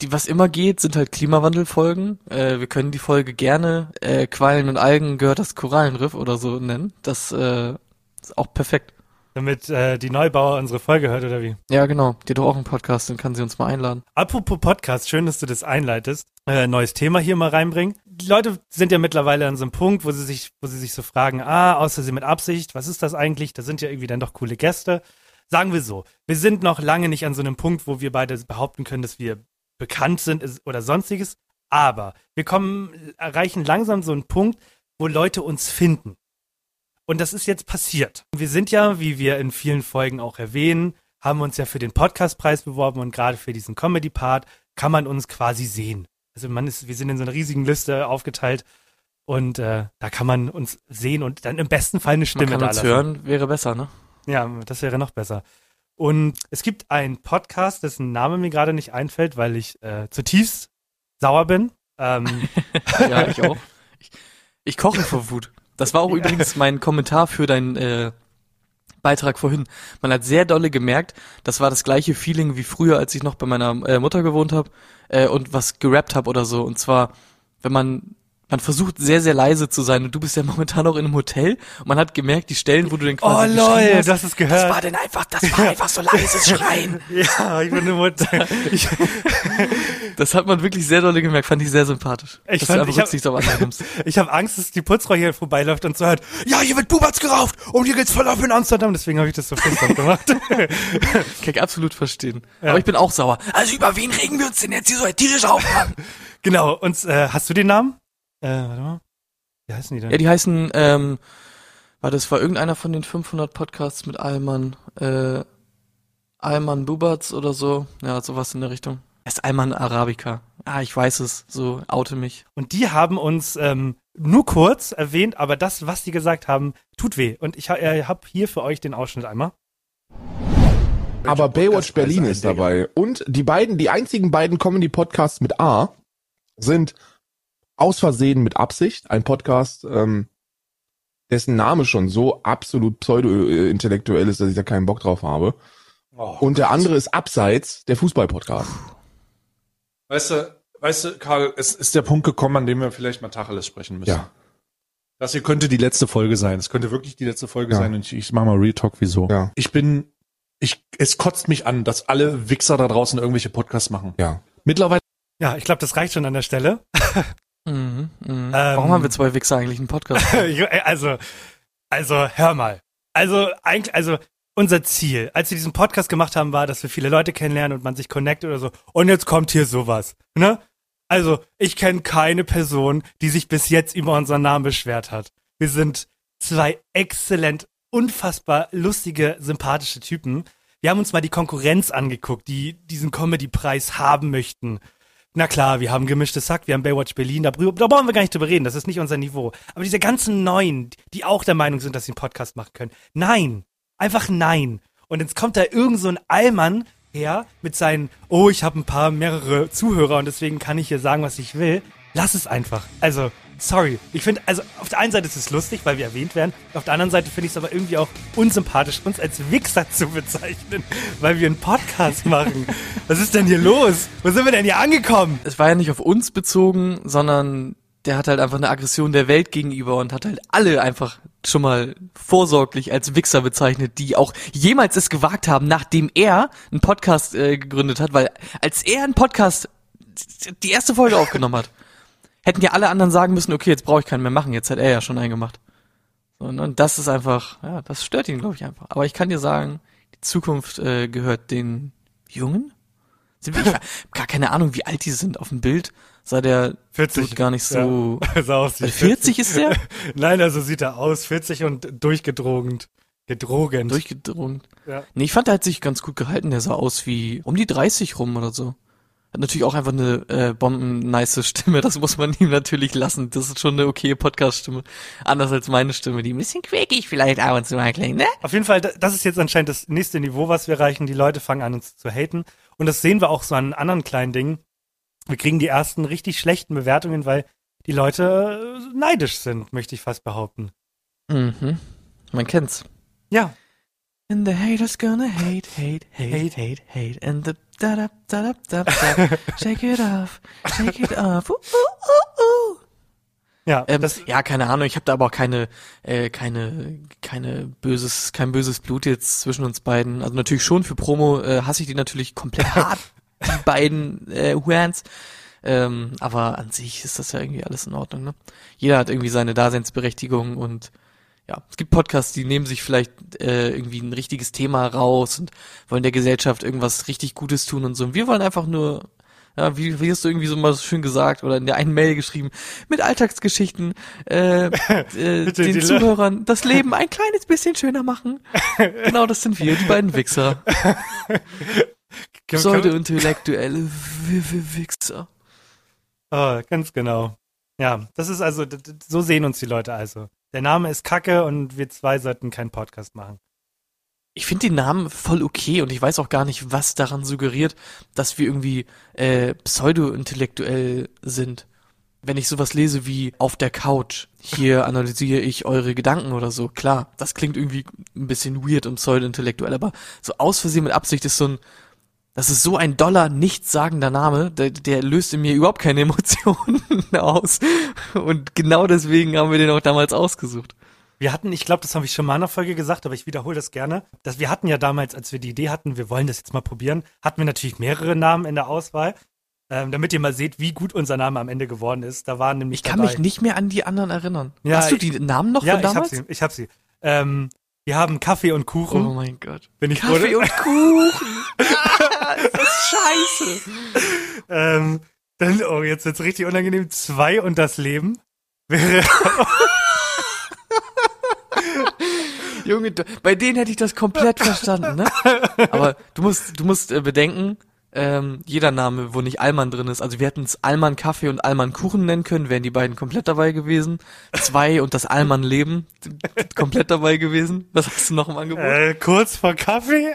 die, was immer geht, sind halt Klimawandelfolgen. Äh, wir können die Folge gerne äh, Quallen und Algen gehört das Korallenriff oder so nennen. Das äh, ist auch perfekt. Damit äh, die Neubauer unsere Folge hört oder wie? Ja, genau. Die hat doch auch einen Podcast, dann kann sie uns mal einladen. Apropos Podcast, schön, dass du das einleitest. Äh, neues Thema hier mal reinbringen. Die Leute sind ja mittlerweile an so einem Punkt, wo sie sich, wo sie sich so fragen, ah, außer sie mit Absicht, was ist das eigentlich? Da sind ja irgendwie dann doch coole Gäste. Sagen wir so, wir sind noch lange nicht an so einem Punkt, wo wir beide behaupten können, dass wir bekannt sind oder sonstiges. Aber wir kommen, erreichen langsam so einen Punkt, wo Leute uns finden. Und das ist jetzt passiert. Wir sind ja, wie wir in vielen Folgen auch erwähnen, haben uns ja für den Podcastpreis beworben und gerade für diesen Comedy-Part kann man uns quasi sehen. Also man ist, wir sind in so einer riesigen Liste aufgeteilt und äh, da kann man uns sehen und dann im besten Fall eine Man Stimme kann da uns hören, wäre besser, ne? Ja, das wäre noch besser. Und es gibt einen Podcast, dessen Name mir gerade nicht einfällt, weil ich äh, zutiefst sauer bin. Ähm, Ja, ich auch. Ich, ich koche vor Wut. Das war auch übrigens mein Kommentar für deinen äh, Beitrag vorhin. Man hat sehr dolle gemerkt, das war das gleiche Feeling wie früher, als ich noch bei meiner äh, Mutter gewohnt habe äh, und was gerappt habe oder so. Und zwar, wenn man man versucht sehr, sehr leise zu sein und du bist ja momentan auch in einem Hotel und man hat gemerkt, die Stellen, wo du den oh quasi lol, geschrien du hast, hast es gehört. das war denn einfach, das war einfach so leises Schreien. Ja, ich bin Mutter. Ich, Das hat man wirklich sehr doll gemerkt, fand ich sehr sympathisch. Ich dass fand- du einfach ich hab- auf. Ich habe Angst, dass die Putzfrau hier vorbeiläuft und so hört, ja, hier wird Bubatz gerauft und hier geht's voll ab in Amsterdam. Deswegen habe ich das so flüsternd gemacht. Kann ich absolut verstehen. Ja. Aber ich bin auch sauer. Also über wen regen wir uns denn jetzt hier so tierisch auf? Genau, und äh, hast du den Namen? Äh, warte mal. Wie heißen die denn? ja, die heißen, ähm, war das war irgendeiner von den 500 Podcasts mit Alman, äh, Alman Bubatz oder so. Ja, sowas in der Richtung. Es ist Alman Arabica. Ah, ich weiß es. So, oute mich. Und die haben uns ähm, nur kurz erwähnt, aber das, was die gesagt haben, tut weh. Und ich ha äh, habe hier für euch den Ausschnitt einmal. Aber Baywatch Berlin ist dabei. Und die beiden, die einzigen beiden Comedy-Podcasts mit A sind aus Versehen mit Absicht, ein Podcast, ähm, dessen Name schon so absolut pseudo-intellektuell ist, dass ich da keinen Bock drauf habe. Oh. Und der andere ist Abseits, der Fußball-Podcast. Weißt du, weißt du, Karl, es ist der Punkt gekommen, an dem wir vielleicht mal Tacheles sprechen müssen. Ja, Das hier könnte die letzte Folge sein. Es könnte wirklich die letzte Folge Ja. sein und ich, ich mach mal Real Talk, wieso. Ja. Ich bin, ich, es kotzt mich an, dass alle Wichser da draußen irgendwelche Podcasts machen. ja. Mittlerweile Ja, ich glaube, das reicht schon an der Stelle. Mhm, mhm. Ähm, Warum haben wir zwei Wichser eigentlich einen Podcast? also, also, hör mal. Also, eigentlich, also, unser Ziel, als wir diesen Podcast gemacht haben, war, dass wir viele Leute kennenlernen und man sich connectet oder so. Und jetzt kommt hier sowas, ne? Also, ich kenne keine Person, die sich bis jetzt über unseren Namen beschwert hat. Wir sind zwei exzellent, unfassbar lustige, sympathische Typen. Wir haben uns mal die Konkurrenz angeguckt, die diesen Comedy-Preis haben möchten. Na klar, wir haben gemischtes Sack, wir haben Baywatch Berlin, da, da brauchen wir gar nicht drüber reden, das ist nicht unser Niveau. Aber diese ganzen Neuen, die auch der Meinung sind, dass sie einen Podcast machen können. Nein, einfach nein. Und jetzt kommt da irgend so ein Allmann her mit seinen, oh, ich habe ein paar mehrere Zuhörer und deswegen kann ich hier sagen, was ich will. Lass es einfach. Also, sorry. Ich finde, also auf der einen Seite ist es lustig, weil wir erwähnt werden. Auf der anderen Seite finde ich es aber irgendwie auch unsympathisch, uns als Wichser zu bezeichnen, weil wir einen Podcast machen. Was ist denn hier los? Wo sind wir denn hier angekommen? es war ja nicht auf uns bezogen, sondern der hat halt einfach eine Aggression der Welt gegenüber und hat halt alle einfach schon mal vorsorglich als Wichser bezeichnet, die auch jemals es gewagt haben, nachdem er einen Podcast äh, gegründet hat, weil als er einen Podcast die erste Folge aufgenommen hat, hätten ja alle anderen sagen müssen, okay, jetzt brauche ich keinen mehr machen, jetzt hat er ja schon einen gemacht. Und, und das ist einfach, ja, das stört ihn, glaube ich, einfach. Aber ich kann dir sagen, die Zukunft äh, gehört den Jungen. Sind wir, gar keine Ahnung, wie alt die sind. Auf dem Bild sah der 40. Dude gar nicht so. Ja, sah aus wie Also 40 ist der? Nein, also sieht er aus, 40 und durchgedrogend. Gedrogend. Durchgedrungen. Ja. Nee, ich fand, der hat sich ganz gut gehalten. Der sah aus wie um die 30 rum oder so. Hat natürlich auch einfach eine äh, bomben-nice Stimme. Das muss man ihm natürlich lassen. Das ist schon eine okaye Podcast-Stimme. Anders als meine Stimme, die ein bisschen quäkig vielleicht ab und zu mal klingt, ne? Auf jeden Fall, da- das ist jetzt anscheinend das nächste Niveau, was wir erreichen. Die Leute fangen an, uns zu haten. Und das sehen wir auch so an anderen kleinen Dingen. Wir kriegen die ersten richtig schlechten Bewertungen, weil die Leute äh, neidisch sind, möchte ich fast behaupten. Mhm. Man kennt's. Ja. And the haters gonna hate, hate, hate, hate, hate. And the da da da da da da. Shake it off, shake it off. Uh, uh, uh, uh. Ja, Ähm, ja, keine Ahnung. Ich habe da aber auch keine, äh, keine, keine böses, kein böses Blut jetzt zwischen uns beiden. Also natürlich schon für Promo äh, hasse ich die natürlich komplett hart, die beiden äh, Huans. Ähm, aber an sich ist das ja irgendwie alles in Ordnung. Ne? Jeder hat irgendwie seine Daseinsberechtigung und ja, es gibt Podcasts, die nehmen sich vielleicht äh, irgendwie ein richtiges Thema raus und wollen der Gesellschaft irgendwas richtig Gutes tun und so. Und wir wollen einfach nur, ja, wie, wie hast du irgendwie so mal so schön gesagt oder in der einen Mail geschrieben, mit Alltagsgeschichten äh, äh, Bitte, den Le- Zuhörern das Leben ein kleines bisschen schöner machen. genau, das sind wir, die beiden Wichser. Pseudo-intellektuelle Wichser. Oh, ganz genau. Ja, das ist also, so sehen uns die Leute also. Der Name ist Kacke und wir zwei sollten keinen Podcast machen. Ich finde den Namen voll okay und ich weiß auch gar nicht, was daran suggeriert, dass wir irgendwie äh, pseudo-intellektuell sind. Wenn ich sowas lese wie auf der Couch, hier analysiere ich eure Gedanken oder so, klar, das klingt irgendwie ein bisschen weird und pseudo-intellektuell, aber so aus Versehen mit Absicht ist so ein, das ist so ein doller, nichtssagender Name, der, der löst in mir überhaupt keine Emotionen aus. Und genau deswegen haben wir den auch damals ausgesucht. Wir hatten, ich glaube, das habe ich schon mal in einer Folge gesagt, aber ich wiederhole das gerne, dass wir hatten ja damals, als wir die Idee hatten, wir wollen das jetzt mal probieren, hatten wir natürlich mehrere Namen in der Auswahl. Ähm, damit ihr mal seht, wie gut unser Name am Ende geworden ist. Da waren nämlich Ich kann dabei. mich nicht mehr an die anderen erinnern. Ja, Hast du ich- die Namen noch ja, von ich hab damals? sie. Ich hab sie. Ähm, wir haben Kaffee und Kuchen. Oh mein Gott. Bin ich Kaffee und Kuchen. Ah, ist das scheiße. ähm, dann, oh, jetzt wird's richtig unangenehm. Zwei und das Leben wäre. Junge, bei denen hätte ich das komplett verstanden, ne? Aber du musst, du musst äh, bedenken, ähm, jeder Name, wo nicht Allmann drin ist, also wir hätten es Allmann Kaffee und Allmann Kuchen nennen können, wären die beiden komplett dabei gewesen. Zwei und das Allmann Leben komplett dabei gewesen. Was hast du noch im Angebot? äh, kurz vor Kaffee.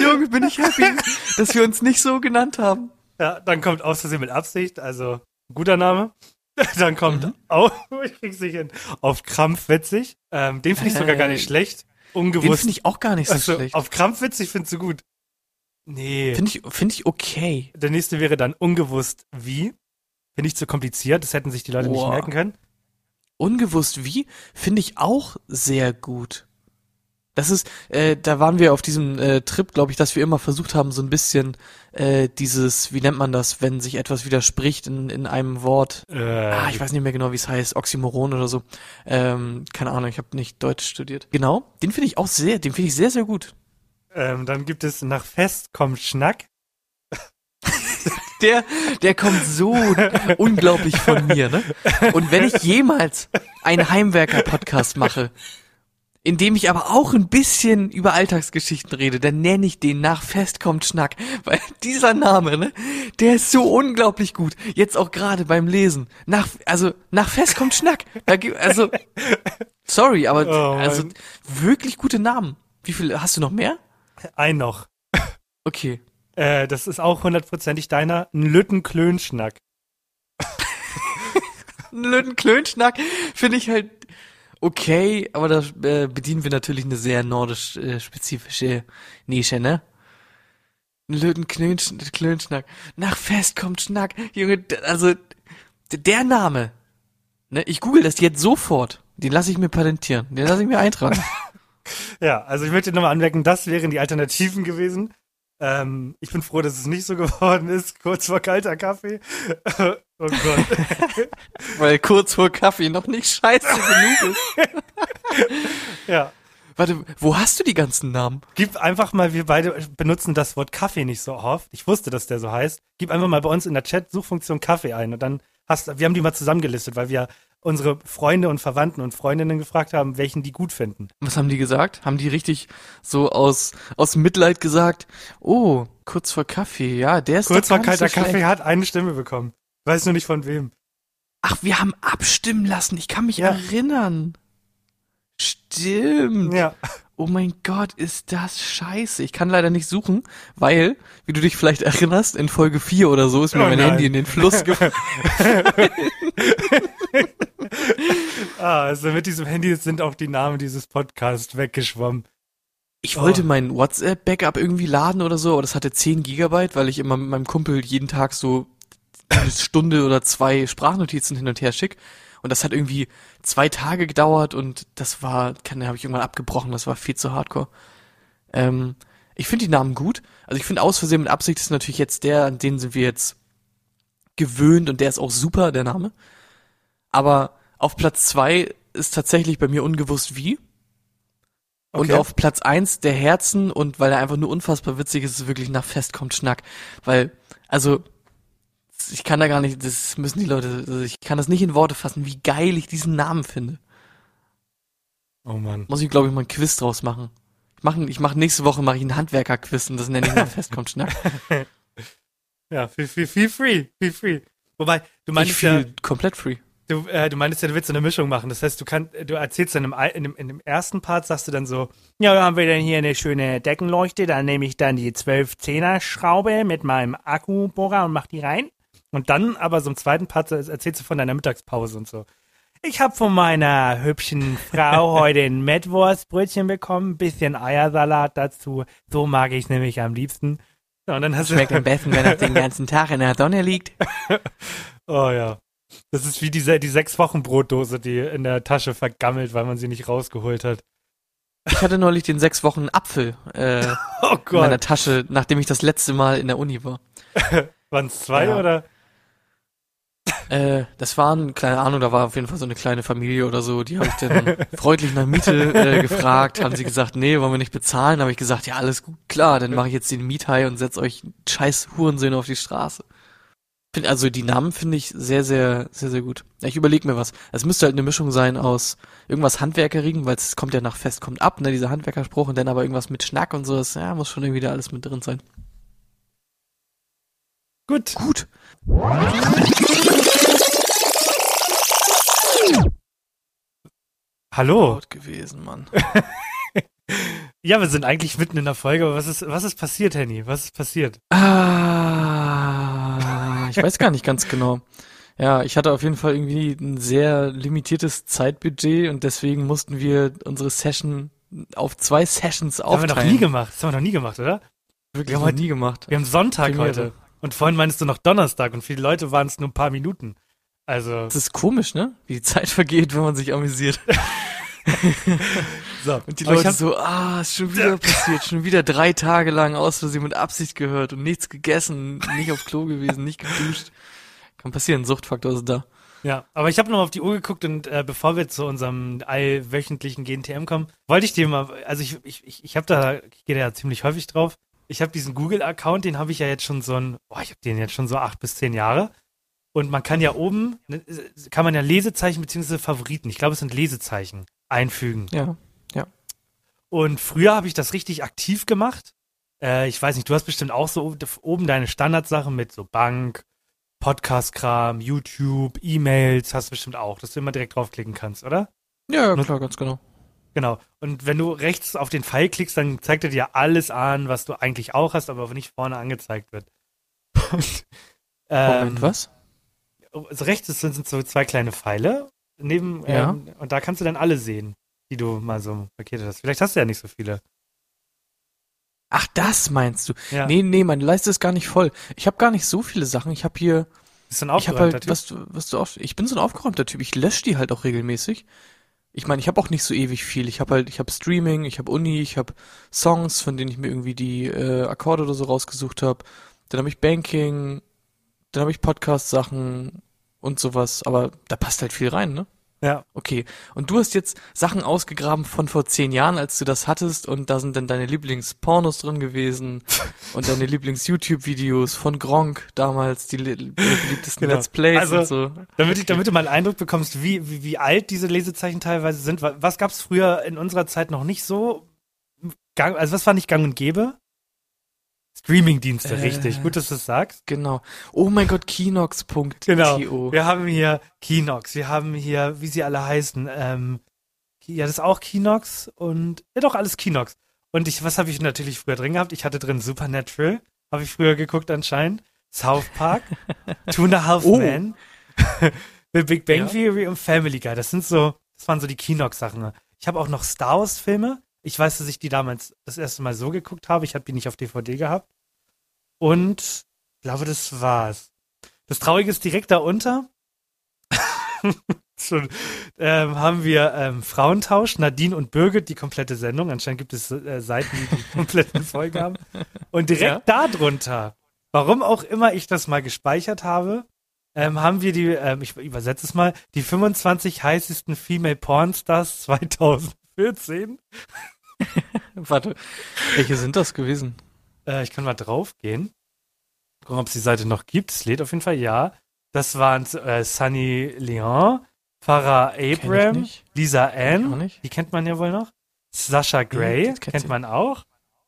Junge, bin ich happy, dass wir uns nicht so genannt haben. Ja, dann kommt aus Versehen mit Absicht, also guter Name. Dann kommt Mhm. auf, ich krieg's nicht hin, auf Krampf witzig. Ähm, den finde ich sogar gar nicht Äh, schlecht. Den Ungewusst. finde ich auch gar nicht so also, schlecht. auf Krampf witzig findest du gut. Nee. Finde ich, finde ich okay. Der nächste wäre dann ungewusst wie. Finde ich zu kompliziert, das hätten sich die Leute nicht Boah. merken können. Ungewusst wie, finde ich auch sehr gut. Das ist, äh, da waren wir auf diesem äh, Trip, glaube ich, dass wir immer versucht haben, so ein bisschen äh, dieses, wie nennt man das, wenn sich etwas widerspricht in, in einem Wort. Äh, Ah, ich weiß nicht mehr genau, wie es heißt, Oxymoron oder so. Ähm, keine Ahnung, ich habe nicht Deutsch studiert. Genau, den finde ich auch sehr, den finde ich sehr, sehr gut. ähm, dann gibt es nach Fest kommt Schnack. Der, der kommt so unglaublich von mir, ne? Und wenn ich jemals einen Heimwerker-Podcast mache, in dem ich aber auch ein bisschen über Alltagsgeschichten rede, dann nenne ich den nach Fest kommt Schnack, weil dieser Name, ne, der ist so unglaublich gut. Jetzt auch gerade beim Lesen. Nach, also, nach Fest kommt Schnack. Also, sorry, aber, Oh, also, wirklich gute Namen. Wie viel, hast du noch mehr? Ein noch. Okay. Äh, das ist auch hundertprozentig deiner. Ein Lüttenklönschnack. Ein Löwenklönschnack finde ich halt okay, aber da äh, bedienen wir natürlich eine sehr nordisch äh, spezifische Nische, ne? Ein Löwenklönschnack. Nach Fest kommt Schnack. Junge, also der Name, ne? Ich google das jetzt sofort. Den lasse ich mir patentieren. Den lasse ich mir eintragen. Ja, also ich möchte nochmal anmerken, das wären die Alternativen gewesen. Ähm, ich bin froh, dass es nicht so geworden ist. Kurz vor kalter Kaffee. Oh Gott. Weil kurz vor Kaffee noch nicht scheiße genug ist. ja. Warte, wo hast du die ganzen Namen? Gib einfach mal, wir beide benutzen das Wort Kaffee nicht so oft. Ich wusste, dass der so heißt. Gib einfach mal bei uns in der Chat-Suchfunktion Kaffee ein und dann hast wir haben die mal zusammengelistet, weil wir unsere Freunde und Verwandten und Freundinnen gefragt haben, welchen die gut finden. Was haben die gesagt? Haben die richtig so aus, aus Mitleid gesagt, oh, kurz vor Kaffee, ja, der ist Kurz vor kalter so. Kaffee hat eine Stimme bekommen. Weiß nur nicht von wem. Ach, wir haben abstimmen lassen, ich kann mich Ja. erinnern. Stimmt. Ja. Oh mein Gott, ist das scheiße. Ich kann leider nicht suchen, weil, wie du dich vielleicht erinnerst, in Folge 4 oder so ist mir Oh mein nein. Handy in den Fluss gefallen. Ah, also mit diesem Handy sind auch die Namen dieses Podcasts weggeschwommen. Ich wollte Oh. mein WhatsApp-Backup irgendwie laden oder so, aber das hatte 10 Gigabyte, weil ich immer mit meinem Kumpel jeden Tag so Stunde oder zwei Sprachnotizen hin und her schick. Und das hat irgendwie zwei Tage gedauert und das war, kann, habe ich irgendwann abgebrochen, das war viel zu hardcore. Ähm, ich finde die Namen gut. Also ich finde aus Versehen mit Absicht ist natürlich jetzt der, an den sind wir jetzt gewöhnt und der ist auch super, der Name. Aber auf Platz zwei ist tatsächlich bei mir ungewusst wie. Und Okay. auf Platz eins der Herzen und weil er einfach nur unfassbar witzig ist, ist es wirklich nach Fest kommt Schnack. Weil, also, ich kann da gar nicht, das müssen die Leute, also ich kann das nicht in Worte fassen, wie geil ich diesen Namen finde. Oh Mann. Muss ich, glaube ich, mal ein Quiz draus machen. Ich mache ich mach nächste Woche mache ich einen Handwerker-Quiz und das nenne ich nach Fest kommt Schnack. Ja, feel, feel, feel free, feel free. Wobei, du Ich meinst ja, fühle komplett free. du, äh, du meinst ja, du willst so eine Mischung machen. Das heißt, du kannst, du erzählst dann im, in dem, in dem ersten Part, sagst du dann so, ja, da haben wir dann hier eine schöne Deckenleuchte, da nehme ich dann die 12-10er Schraube mit meinem Akkubohrer und mach die rein. Und dann aber so im zweiten Part erzählst du von deiner Mittagspause und so. Ich habe von meiner hübschen Frau heute ein Mettwurstbrötchen bekommen, bisschen Eiersalat dazu. So mag ich nämlich am liebsten. Ja, und dann hast Schmeckt du, am besten, wenn er den ganzen Tag in der Sonne liegt. oh ja. Das ist wie diese, die sechs Wochen Brotdose, die in der Tasche vergammelt, weil man sie nicht rausgeholt hat. Ich hatte neulich den sechs Wochen Apfel äh, Oh in meiner. Tasche, nachdem ich das letzte Mal in der Uni war. Waren es zwei Ja. oder? Äh, das waren, keine Ahnung, da war auf jeden Fall so eine kleine Familie oder so, die habe ich dann freundlich nach Miete äh, gefragt, haben sie gesagt, nee, wollen wir nicht bezahlen, habe ich gesagt, ja, alles gut, klar, dann mache ich jetzt den Miethai und setz euch scheiß Hurensöhne auf die Straße. Find- Also die Namen finde ich sehr, sehr, sehr, sehr gut. Ja, Ich überlege mir was. Es müsste halt eine Mischung sein aus irgendwas Handwerkerigen, weil es kommt ja nach Fest kommt ab, ne, dieser Handwerkerspruch und dann aber irgendwas mit Schnack und so, das ja, muss schon irgendwie da alles mit drin sein. Gut. Gut. Hallo. Gut gewesen, Mann. Ja, wir sind eigentlich mitten in der Folge, aber was ist, was ist passiert, Henny? Was ist passiert? Ah, ich weiß gar nicht ganz genau. Ja, ich hatte auf jeden Fall irgendwie ein sehr limitiertes Zeitbudget und deswegen mussten wir unsere Session auf zwei Sessions Das haben wir aufteilen. noch nie gemacht. Das haben wir noch nie gemacht, oder? Wirklich Wir haben noch heute- nie gemacht. Wir haben Sonntag Premiere. heute. Und vorhin meinst du noch Donnerstag und viele Leute waren es nur ein paar Minuten. Also, Das ist komisch, ne? Wie die Zeit vergeht, wenn man sich amüsiert. so. Und die Leute so, ah, ist schon wieder passiert, schon wieder drei Tage lang aus Versehen mit Absicht gehört und nichts gegessen, nicht auf Klo gewesen, nicht geduscht. Kann passieren, Suchtfaktor ist da. Ja, aber ich habe noch auf die Uhr geguckt und äh, bevor wir zu unserem allwöchentlichen GNTM kommen, wollte ich dir mal, also ich, ich, ich, ich habe da, ich gehe da ja ziemlich häufig drauf. Ich habe diesen Google-Account, den habe ich ja jetzt schon so ein, boah, ich habe den jetzt schon so acht bis zehn Jahre. Und man kann ja oben, ne, kann man ja Lesezeichen beziehungsweise Favoriten, ich glaube es sind Lesezeichen, einfügen. Ja. Und früher habe ich das richtig aktiv gemacht. Äh, ich weiß nicht, du hast bestimmt auch so oben- deine Standardsachen mit so Bank, Podcast-Kram, YouTube, E-Mails, hast du bestimmt auch, dass du immer direkt draufklicken kannst, oder? Ja, klar, ganz genau. Genau. Und wenn du rechts auf den Pfeil klickst, dann zeigt er dir alles an, was du eigentlich auch hast, aber nicht vorne angezeigt wird. Und, Moment, ähm, was? Also rechts sind, so zwei kleine Pfeile neben, Ja. ähm, und da kannst du dann alle sehen, die du mal so markiert hast. Vielleicht hast du ja nicht so viele. Ach, das meinst du? Ja. Nee, nee, meine Leiste ist gar nicht voll. Ich habe gar nicht so viele Sachen. Ich habe hier, Bist du ein ich habe aufgeräumter halt, Typ? was du, was du auch, ich bin so ein aufgeräumter Typ. Ich lösche die halt auch regelmäßig. Ich meine, ich habe auch nicht so ewig viel. Ich habe halt, ich habe Streaming, ich habe Uni, ich habe Songs, von denen ich mir irgendwie die äh, Akkorde oder so rausgesucht habe. Dann habe ich Banking, dann habe ich Podcast-Sachen und sowas. Aber da passt halt viel rein, ne? Ja. Okay. Und du hast jetzt Sachen ausgegraben von vor zehn Jahren, als du das hattest, und da sind dann deine Lieblingspornos drin gewesen und deine Lieblings-YouTube-Videos von Gronk damals, die li- beliebtesten Genau. Let's Plays Also- und so. Damit, ich, damit du mal einen Eindruck bekommst, wie, wie, wie alt diese Lesezeichen teilweise sind. Wa- Was gab es früher in unserer Zeit noch nicht so? Also was war nicht gang und gäbe? Streamingdienste, Äh. richtig. Gut, dass du es sagst. Genau. Oh mein Gott, Kinox.to. Genau. Wir haben hier Kinox, wir haben hier, wie sie alle heißen, ähm, ja, das ist auch Kinox und, ja doch, alles Kinox. Und ich, was habe ich natürlich früher drin gehabt? Ich hatte drin Supernatural, habe ich früher geguckt anscheinend. South Park, Two and a Half Oh. Men, The Big Bang Ja. Theory und Family Guy. Das sind so, das waren so die Kinox-Sachen. Ich habe auch noch Star Wars-Filme. Ich weiß, dass ich die damals das erste Mal so geguckt habe. Ich habe die nicht auf DVD gehabt. Und ich glaube, das war's. Das Traurige ist direkt darunter. Schon, ähm, haben wir ähm, Frauentausch, Nadine und Birgit, die komplette Sendung. Anscheinend gibt es äh, Seiten, die die kompletten Folgen haben. Und direkt darunter, warum auch immer ich das mal gespeichert habe, ähm, haben wir die, ähm, ich übersetze es mal, die 25 heißesten Female Pornstars 2014. Warte, welche sind das gewesen? Äh, ich kann mal draufgehen. Gucken, ob es die Seite noch gibt. Es lädt auf jeden Fall, ja. Das waren äh, Sunny Leon, Farah Abram. Lisa Ann, die kennt man ja wohl noch. Sasha Gray, das kennt man auch.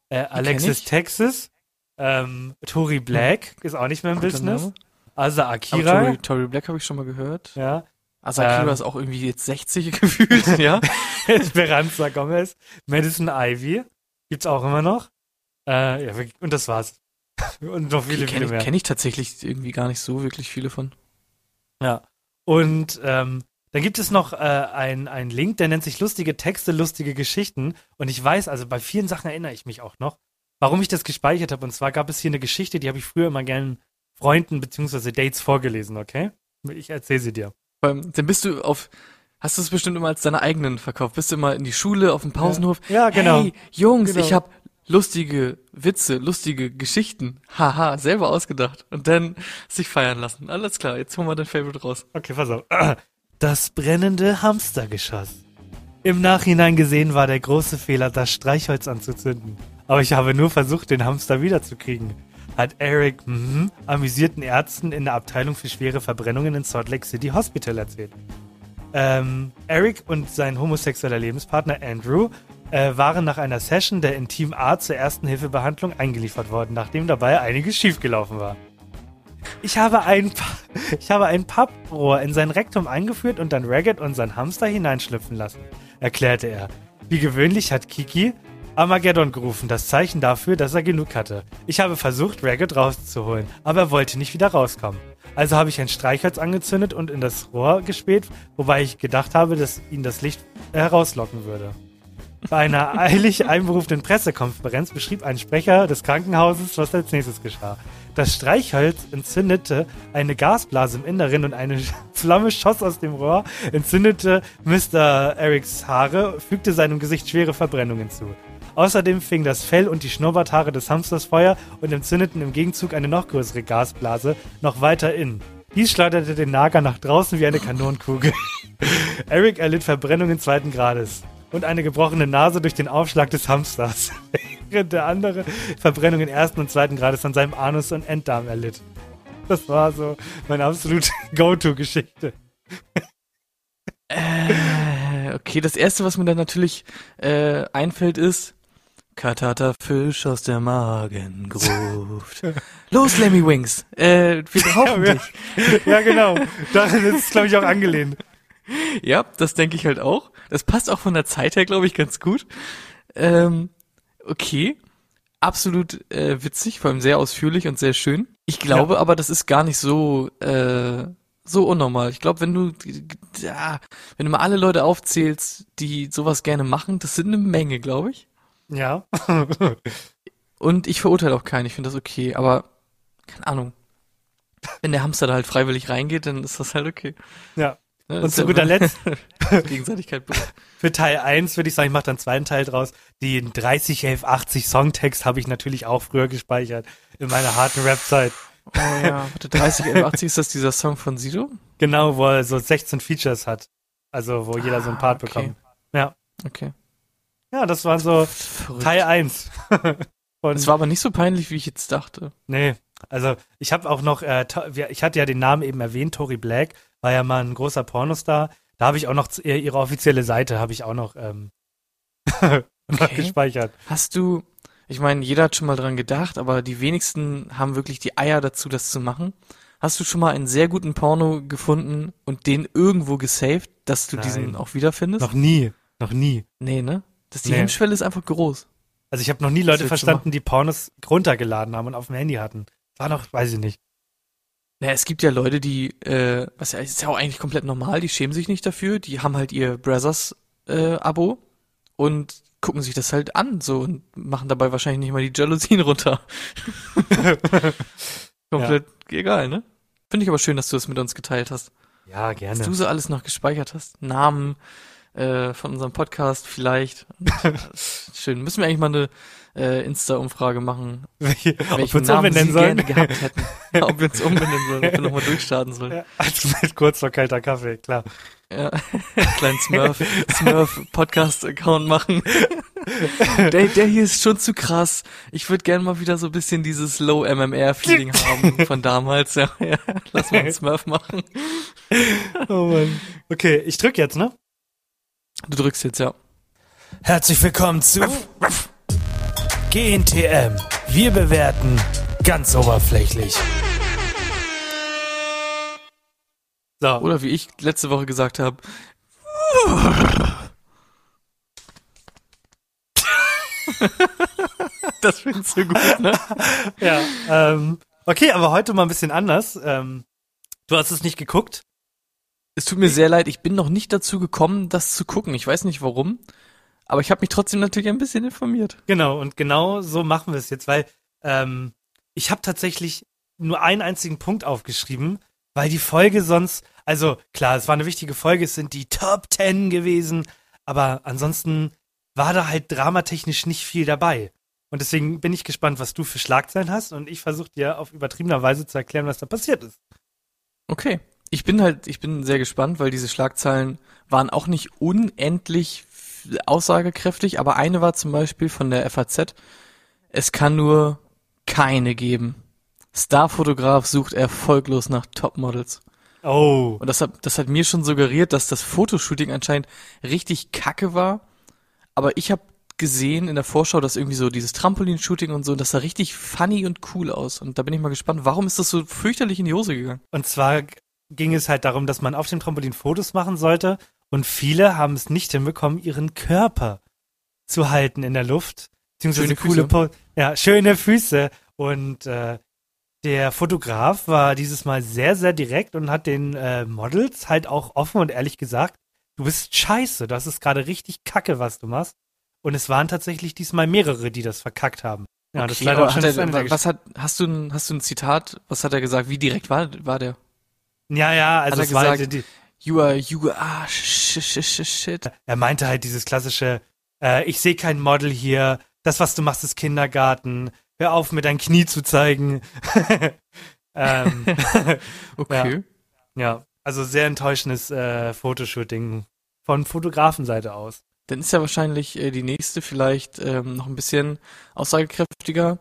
Äh, Alexis. Texas, ähm, Tori Black, ist auch nicht mehr im Guter Business. Name. Aber Akira, Tori, Tori Black habe ich schon mal gehört. ja. Asakira Ähm. ist auch irgendwie jetzt 60 gefühlt, ja. Esperanza Gomez, Madison Ivy, gibt's auch immer noch. Äh, ja, und das war's. und noch viele, Kenne viele ich, mehr. kenn ich tatsächlich irgendwie gar nicht so wirklich viele von. Ja. Und ähm, dann gibt es noch äh, ein, ein Link, der nennt sich lustige Texte, lustige Geschichten. Und ich weiß, also bei vielen Sachen erinnere ich mich auch noch, warum ich das gespeichert habe. Und zwar gab es hier eine Geschichte, die habe ich früher immer gerne Freunden beziehungsweise Dates vorgelesen, okay? Ich erzähle sie dir. Beim, dann bist du auf, Hast du es bestimmt immer als deine eigenen verkauft? Bist du immer in die Schule, auf dem Pausenhof? Ja, genau. Hey, Jungs, Genau. ich hab lustige Witze, lustige Geschichten. Haha, selber ausgedacht. Und dann sich feiern lassen. Alles klar, jetzt holen wir dein Favorite raus. Okay, pass auf. Das brennende Hamstergeschoss. Im Nachhinein gesehen war der große Fehler, das Streichholz anzuzünden. Aber ich habe nur versucht, den Hamster wiederzukriegen. Hat Eric mhm, amüsierten Ärzten in der Abteilung für schwere Verbrennungen in Salt Lake City Hospital erzählt. Ähm, Eric und sein homosexueller Lebenspartner Andrew äh, waren nach einer Session der Intim A zur ersten Hilfebehandlung eingeliefert worden, nachdem dabei einiges schiefgelaufen war. Ich habe ein, ich habe ein Papprohr in sein Rektum eingeführt und dann Ragged und sein Hamster hineinschlüpfen lassen, erklärte er. Wie gewöhnlich hat Kiki Armageddon gerufen, das Zeichen dafür, dass er genug hatte. Ich habe versucht, Ragged rauszuholen, aber er wollte nicht wieder rauskommen. Also habe ich ein Streichholz angezündet und in das Rohr gespäht, wobei ich gedacht habe, dass ihn das Licht herauslocken würde. Bei einer eilig einberufenen Pressekonferenz beschrieb ein Sprecher des Krankenhauses, was als nächstes geschah. Das Streichholz entzündete eine Gasblase im Inneren und eine Flamme schoss aus dem Rohr, entzündete Mr. Erics Haare, fügte seinem Gesicht schwere Verbrennungen zu. Außerdem fing das Fell und die Schnurrbarthaare des Hamsters Feuer und entzündeten im Gegenzug eine noch größere Gasblase noch weiter in. Dies schleuderte den Nager nach draußen wie eine Kanonenkugel. Eric erlitt Verbrennungen zweiten Grades und eine gebrochene Nase durch den Aufschlag des Hamsters, während der andere Verbrennungen ersten und zweiten Grades an seinem Anus und Enddarm erlitt. Das war so meine absolute Go-To-Geschichte. Äh, okay, das erste, was mir dann natürlich äh, einfällt, ist Katata Fisch aus der Magengruft. Los, Lemmy Wings. Äh, wir brauchen Ja, dich. Ja, genau. Daran ist es, glaube ich, auch angelehnt. Ja, das denke ich halt auch. Das passt auch von der Zeit her, glaube ich, ganz gut. Ähm, okay. Absolut äh, witzig, vor allem sehr ausführlich und sehr schön. Ich glaube aber, das ist gar nicht so äh, so unnormal. Ich glaube, wenn du ja, wenn du mal alle Leute aufzählst, die sowas gerne machen, das sind eine Menge, glaube ich. Ja. Und ich verurteile auch keinen. Ich finde das okay. Aber keine Ahnung. Wenn der Hamster da halt freiwillig reingeht, dann ist das halt okay. ja. Ne, Und zu guter Letzt, Gegenseitigkeit. für Teil 1 würde ich sagen, ich mache dann einen zweiten Teil draus. Den 30, 11, 80 Songtext habe ich natürlich auch früher gespeichert in meiner harten Rap-Zeit. Oh ja, warte, 30, 11, 80 ist das dieser Song von Sido? Genau, wo er so 16 Features hat. Also, wo jeder so einen Part Ah, okay. bekommt. Ja. Okay. Ja, das war so Verrückt. Teil 1. Von, Es war aber nicht so peinlich, wie ich jetzt dachte. nee, also ich habe auch noch, äh, ich hatte ja den Namen eben erwähnt, Tori Black, war ja mal ein großer Pornostar. Da habe ich auch noch z- ihre offizielle Seite, habe ich auch noch, ähm, noch Okay. gespeichert. Hast du, ich meine, jeder hat schon mal dran gedacht, aber die wenigsten haben wirklich die Eier dazu, das zu machen. Hast du schon mal einen sehr guten Porno gefunden und den irgendwo gesaved, dass du diesen Nein. auch wiederfindest? Noch nie, noch nie. Nee, ne? Das, die Nee. Hemmschwelle ist einfach groß. Also ich habe noch nie Leute verstanden, die Pornos runtergeladen haben und auf dem Handy hatten. War noch, weiß ich nicht. Naja, es gibt ja Leute, die, äh, was ja, ist ja auch eigentlich komplett normal, die schämen sich nicht dafür, die haben halt ihr Brothers-Abo und gucken sich das halt an, so und machen dabei wahrscheinlich nicht mal die Jalousien runter. komplett egal, ne? Finde ich aber schön, dass du das mit uns geteilt hast. Ja, Dass gerne. du so alles noch gespeichert hast. Namen äh, von unserem Podcast vielleicht. Schön. Müssen wir eigentlich mal eine äh, Insta-Umfrage machen, Welche, ob wir welchen uns Namen umbenennen sie sollen? gerne gehabt hätten. ob wir uns umbenennen sollen, ob wir nochmal durchstarten sollen. Ja, also kurz vor kalter Kaffee, klar. Ja, kleinen Smurf, Smurf Podcast Account machen. Der, der hier ist schon zu krass. Ich würde gerne mal wieder so ein bisschen dieses Low MMR Feeling haben von damals. Ja, ja. Lass mal einen Smurf machen. Oh Mann. Okay, ich drück jetzt, ne? Du drückst jetzt ja. Herzlich willkommen zu GNTM. Wir bewerten ganz oberflächlich. So. Oder wie ich letzte Woche gesagt habe. das findest du gut, ne? Ja, ähm, okay, aber heute mal ein bisschen anders. Ähm, du hast es nicht geguckt. Es tut mir sehr leid, ich bin noch nicht dazu gekommen, das zu gucken. Ich weiß nicht warum, aber ich habe mich trotzdem natürlich ein bisschen informiert. Genau, und genau so machen wir es jetzt, weil ähm, ich habe tatsächlich nur einen einzigen Punkt aufgeschrieben, weil die Folge sonst, also klar, es war eine wichtige Folge, es sind die Top Ten gewesen, aber ansonsten war da halt dramatechnisch nicht viel dabei. Und deswegen bin ich gespannt, was du für Schlagzeilen hast und ich versuche dir auf übertriebener Weise zu erklären, was da passiert ist. Okay. Ich bin halt, ich bin sehr gespannt, weil diese Schlagzeilen waren auch nicht unendlich aussagekräftig, aber eine war zum Beispiel von der FAZ, es kann nur keine geben. Starfotograf sucht erfolglos nach Topmodels. Oh. Und das hat, das hat mir schon suggeriert, dass das Fotoshooting anscheinend richtig kacke war. Aber ich habe gesehen in der Vorschau, dass irgendwie so dieses Trampolin-Shooting und so, und das sah richtig funny und cool aus. Und da bin ich mal gespannt, warum ist das so fürchterlich in die Hose gegangen? Und zwar ging es halt darum, dass man auf dem Trampolin Fotos machen sollte und viele haben es nicht hinbekommen, ihren Körper zu halten in der Luft. Beziehungsweise Schöne coole Füße. Ja, schöne Füße. Und äh, der Fotograf war dieses Mal sehr, sehr direkt und hat den äh, Models halt auch offen und ehrlich gesagt, du bist scheiße, das ist gerade richtig kacke, was du machst. Und es waren tatsächlich diesmal mehrere, die das verkackt haben. Ja, das Okay, leider aber auch schon hat das er, was hat, hast du ein, hast du ein Zitat? Was hat er gesagt? Wie direkt war, war der? Ja, ja, also er es war gesagt- die, You are, you are, ah, shit, shit, shit, shit. er meinte halt dieses klassische, äh, ich sehe kein Model hier, das, was du machst, ist Kindergarten, hör auf, mir dein Knie zu zeigen. ähm, Okay. ja, also sehr enttäuschendes äh, Fotoshooting von Fotografenseite aus. Dann ist ja wahrscheinlich äh, die nächste vielleicht ähm, noch ein bisschen aussagekräftiger.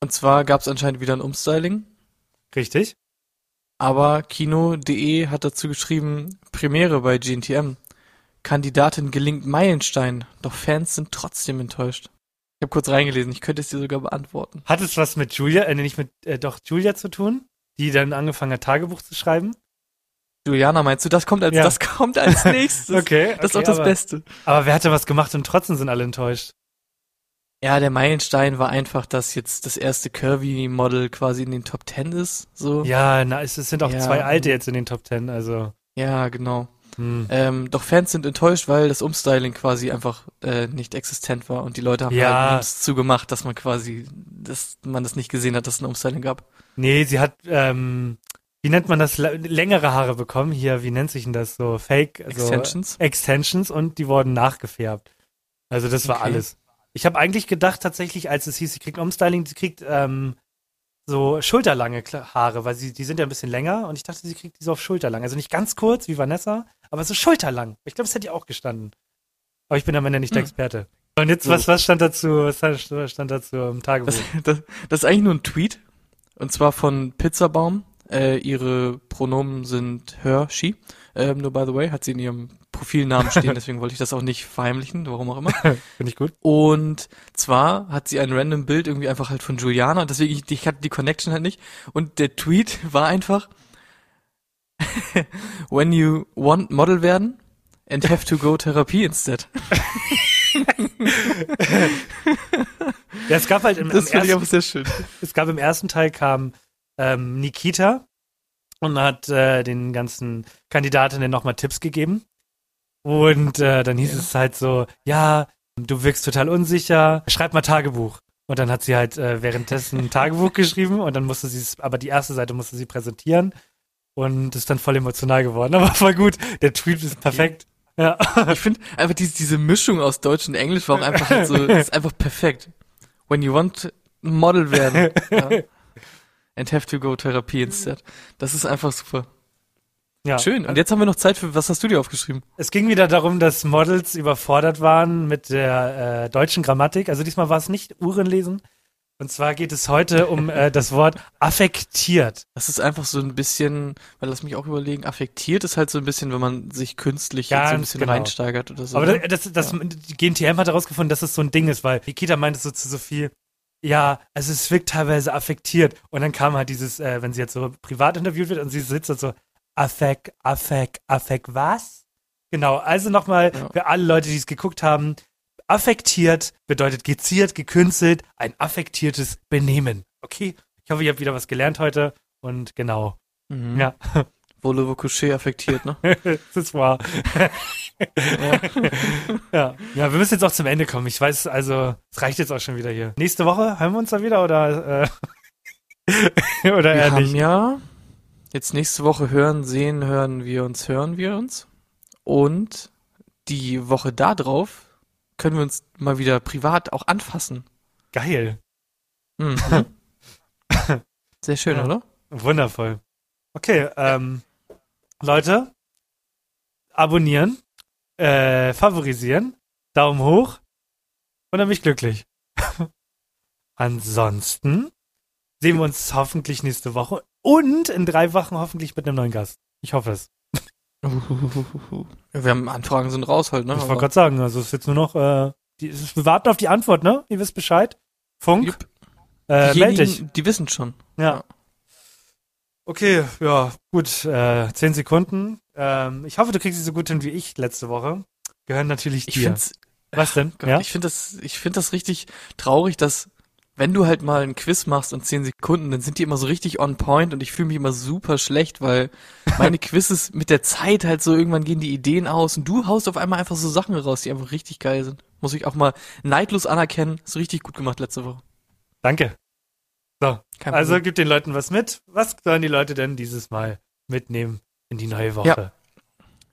Und zwar gab es anscheinend wieder ein Umstyling. Richtig? Aber Kino.de hat dazu geschrieben, Premiere bei GNTM. Kandidatin gelingt Meilenstein, doch Fans sind trotzdem enttäuscht. Ich habe kurz reingelesen, ich könnte es dir sogar beantworten. Hat es was mit Julia, äh, nicht mit, äh, doch Julia zu tun, die dann angefangen hat, Tagebuch zu schreiben? Juliana, meinst du, das kommt als, Ja. das kommt als nächstes? Okay, Das ist auch das aber, Beste. Aber wer hatte was gemacht und trotzdem sind alle enttäuscht? Ja, der Meilenstein war einfach, dass jetzt das erste Curvy-Model quasi in den Top Ten ist. So. Ja, na, es, sind auch Ja. zwei alte jetzt in den Top Ten, also. Ja, genau. Hm. Ähm, doch Fans sind enttäuscht, weil das Umstyling quasi einfach äh, nicht existent war und die Leute haben Ja. halt Memes zugemacht, dass man quasi, dass man das nicht gesehen hat, dass es ein Umstyling gab. Nee, sie hat, ähm, wie nennt man das, längere Haare bekommen. Hier, wie nennt sich denn das so? Fake, also Extensions? Extensions und die wurden nachgefärbt. Also das war Okay. alles. Ich habe eigentlich gedacht tatsächlich, als es hieß, sie kriegt Umstyling, sie kriegt ähm, so schulterlange Haare, weil sie, die sind ja ein bisschen länger und ich dachte, sie kriegt die so auf schulterlang. Also nicht ganz kurz wie Vanessa, aber so schulterlang. Ich glaube, das hätte ihr auch gestanden. Aber ich bin am Ende nicht der Hm. Experte. Und jetzt, was, was stand dazu, was stand- stand dazu im Tagebuch? Das, das, das ist eigentlich nur ein Tweet. Und zwar von Pizzabaum. Äh, ihre Pronomen sind her, she. Ähm, nur by the way, hat sie in ihrem Profilnamen stehen, deswegen wollte ich das auch nicht verheimlichen, warum auch immer. Finde ich gut. Und zwar hat sie ein random Bild irgendwie einfach halt von Juliana, deswegen ich, ich hatte die Connection halt nicht. Und der Tweet war einfach, when you want Model werden and have to go Therapie instead. Ja, es gab halt im, im Das ich ersten, auch sehr schön. es gab im ersten Teil kam ähm, Nikita und hat äh, den ganzen Kandidatinnen nochmal Tipps gegeben. Und äh, dann hieß Ja. es halt so, ja, du wirkst total unsicher, schreib mal Tagebuch. Und dann hat sie halt äh, währenddessen ein Tagebuch geschrieben und dann musste sie es, aber die erste Seite musste sie präsentieren und ist dann voll emotional geworden. Aber voll gut, der Tweet ist perfekt. Ja. Ich finde einfach diese, diese Mischung aus Deutsch und Englisch war auch einfach halt so, ist einfach perfekt. When you want Model werden ja, and have to go Therapie instead. Das ist einfach super. Ja. Schön. Und jetzt haben wir noch Zeit für, was hast du dir aufgeschrieben? Es ging wieder darum, dass Models überfordert waren mit der äh, deutschen Grammatik. Also diesmal war es nicht Uhrenlesen. Und zwar geht es heute um äh, das Wort affektiert. Das ist einfach so ein bisschen, weil lass mich auch überlegen, affektiert ist halt so ein bisschen, wenn man sich künstlich jetzt so ein Ganz bisschen genau. reinsteigert oder so. Aber ne? das, das, das die GNTM hat herausgefunden, dass es so ein Ding ist, weil Nikita meinte so zu Sophie, ja, also es wirkt teilweise affektiert. Und dann kam halt dieses, äh, wenn sie jetzt so privat interviewt wird und sie sitzt und so, affekt, affekt, affekt, was? Genau, also nochmal Ja. für alle Leute, die es geguckt haben, affektiert bedeutet geziert, gekünstelt, ein affektiertes Benehmen. Okay? Ich hoffe, ihr habt wieder was gelernt heute. Und genau. mhm. Ja, Volevo couché affektiert, ne? das ist wahr. ja. ja, wir müssen jetzt auch zum Ende kommen. Ich weiß, also, es reicht jetzt auch schon wieder hier. Nächste Woche hören wir uns da wieder oder, äh, oder Wir eher haben nicht? ja, Jetzt nächste Woche hören, sehen, hören wir uns, hören wir uns. Und die Woche da drauf können wir uns mal wieder privat auch anfassen. Geil. Mhm. Sehr schön, Ja. oder? Wundervoll. Okay, ähm, Leute, abonnieren, äh, favorisieren, Daumen hoch und dann bin ich glücklich. Ansonsten sehen wir uns hoffentlich nächste Woche und in drei Wochen hoffentlich mit einem neuen Gast. Ich hoffe es. Wir haben Anfragen sind raus halt, ne? ich wollte gerade sagen, also es ist jetzt nur noch, äh, die, ist, wir warten auf die Antwort, ne? Ihr wisst Bescheid. Funk, Jupp. äh, meld dich. Die wissen schon. Ja. Okay, ja, gut, äh, zehn Sekunden. Ähm, ich hoffe, du kriegst sie so gut hin wie ich letzte Woche. Gehören natürlich Ich dir. find's, Was denn? Gott, ja? ich finde das, ich finde das richtig traurig, dass wenn du halt mal ein Quiz machst in 10 Sekunden, dann sind die immer so richtig on point und ich fühle mich immer super schlecht, weil meine Quizzes mit der Zeit halt so irgendwann gehen die Ideen aus und du haust auf einmal einfach so Sachen raus, die einfach richtig geil sind. Muss ich auch mal neidlos anerkennen. Ist richtig gut gemacht letzte Woche. Danke. So, also gib den Leuten was mit. Was sollen die Leute denn dieses Mal mitnehmen in die neue Woche? Ja.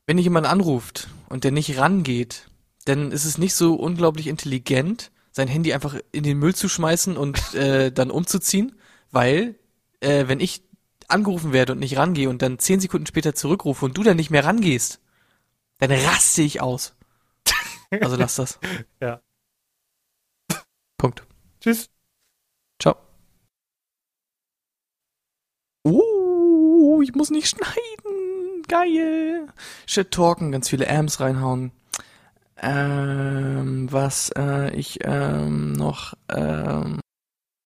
wenn dich jemand anruft und der nicht rangeht, dann ist es nicht so unglaublich intelligent, sein Handy einfach in den Müll zu schmeißen und äh, dann umzuziehen, weil äh, wenn ich angerufen werde und nicht rangehe und dann zehn Sekunden später zurückrufe und du dann nicht mehr rangehst, dann raste ich aus. Also lass das. Ja. Punkt. Tschüss. Ciao. Uh, ich muss nicht schneiden. Geil. Shit talken, ganz viele Amps reinhauen. Ähm, was äh, ich ähm, noch ähm,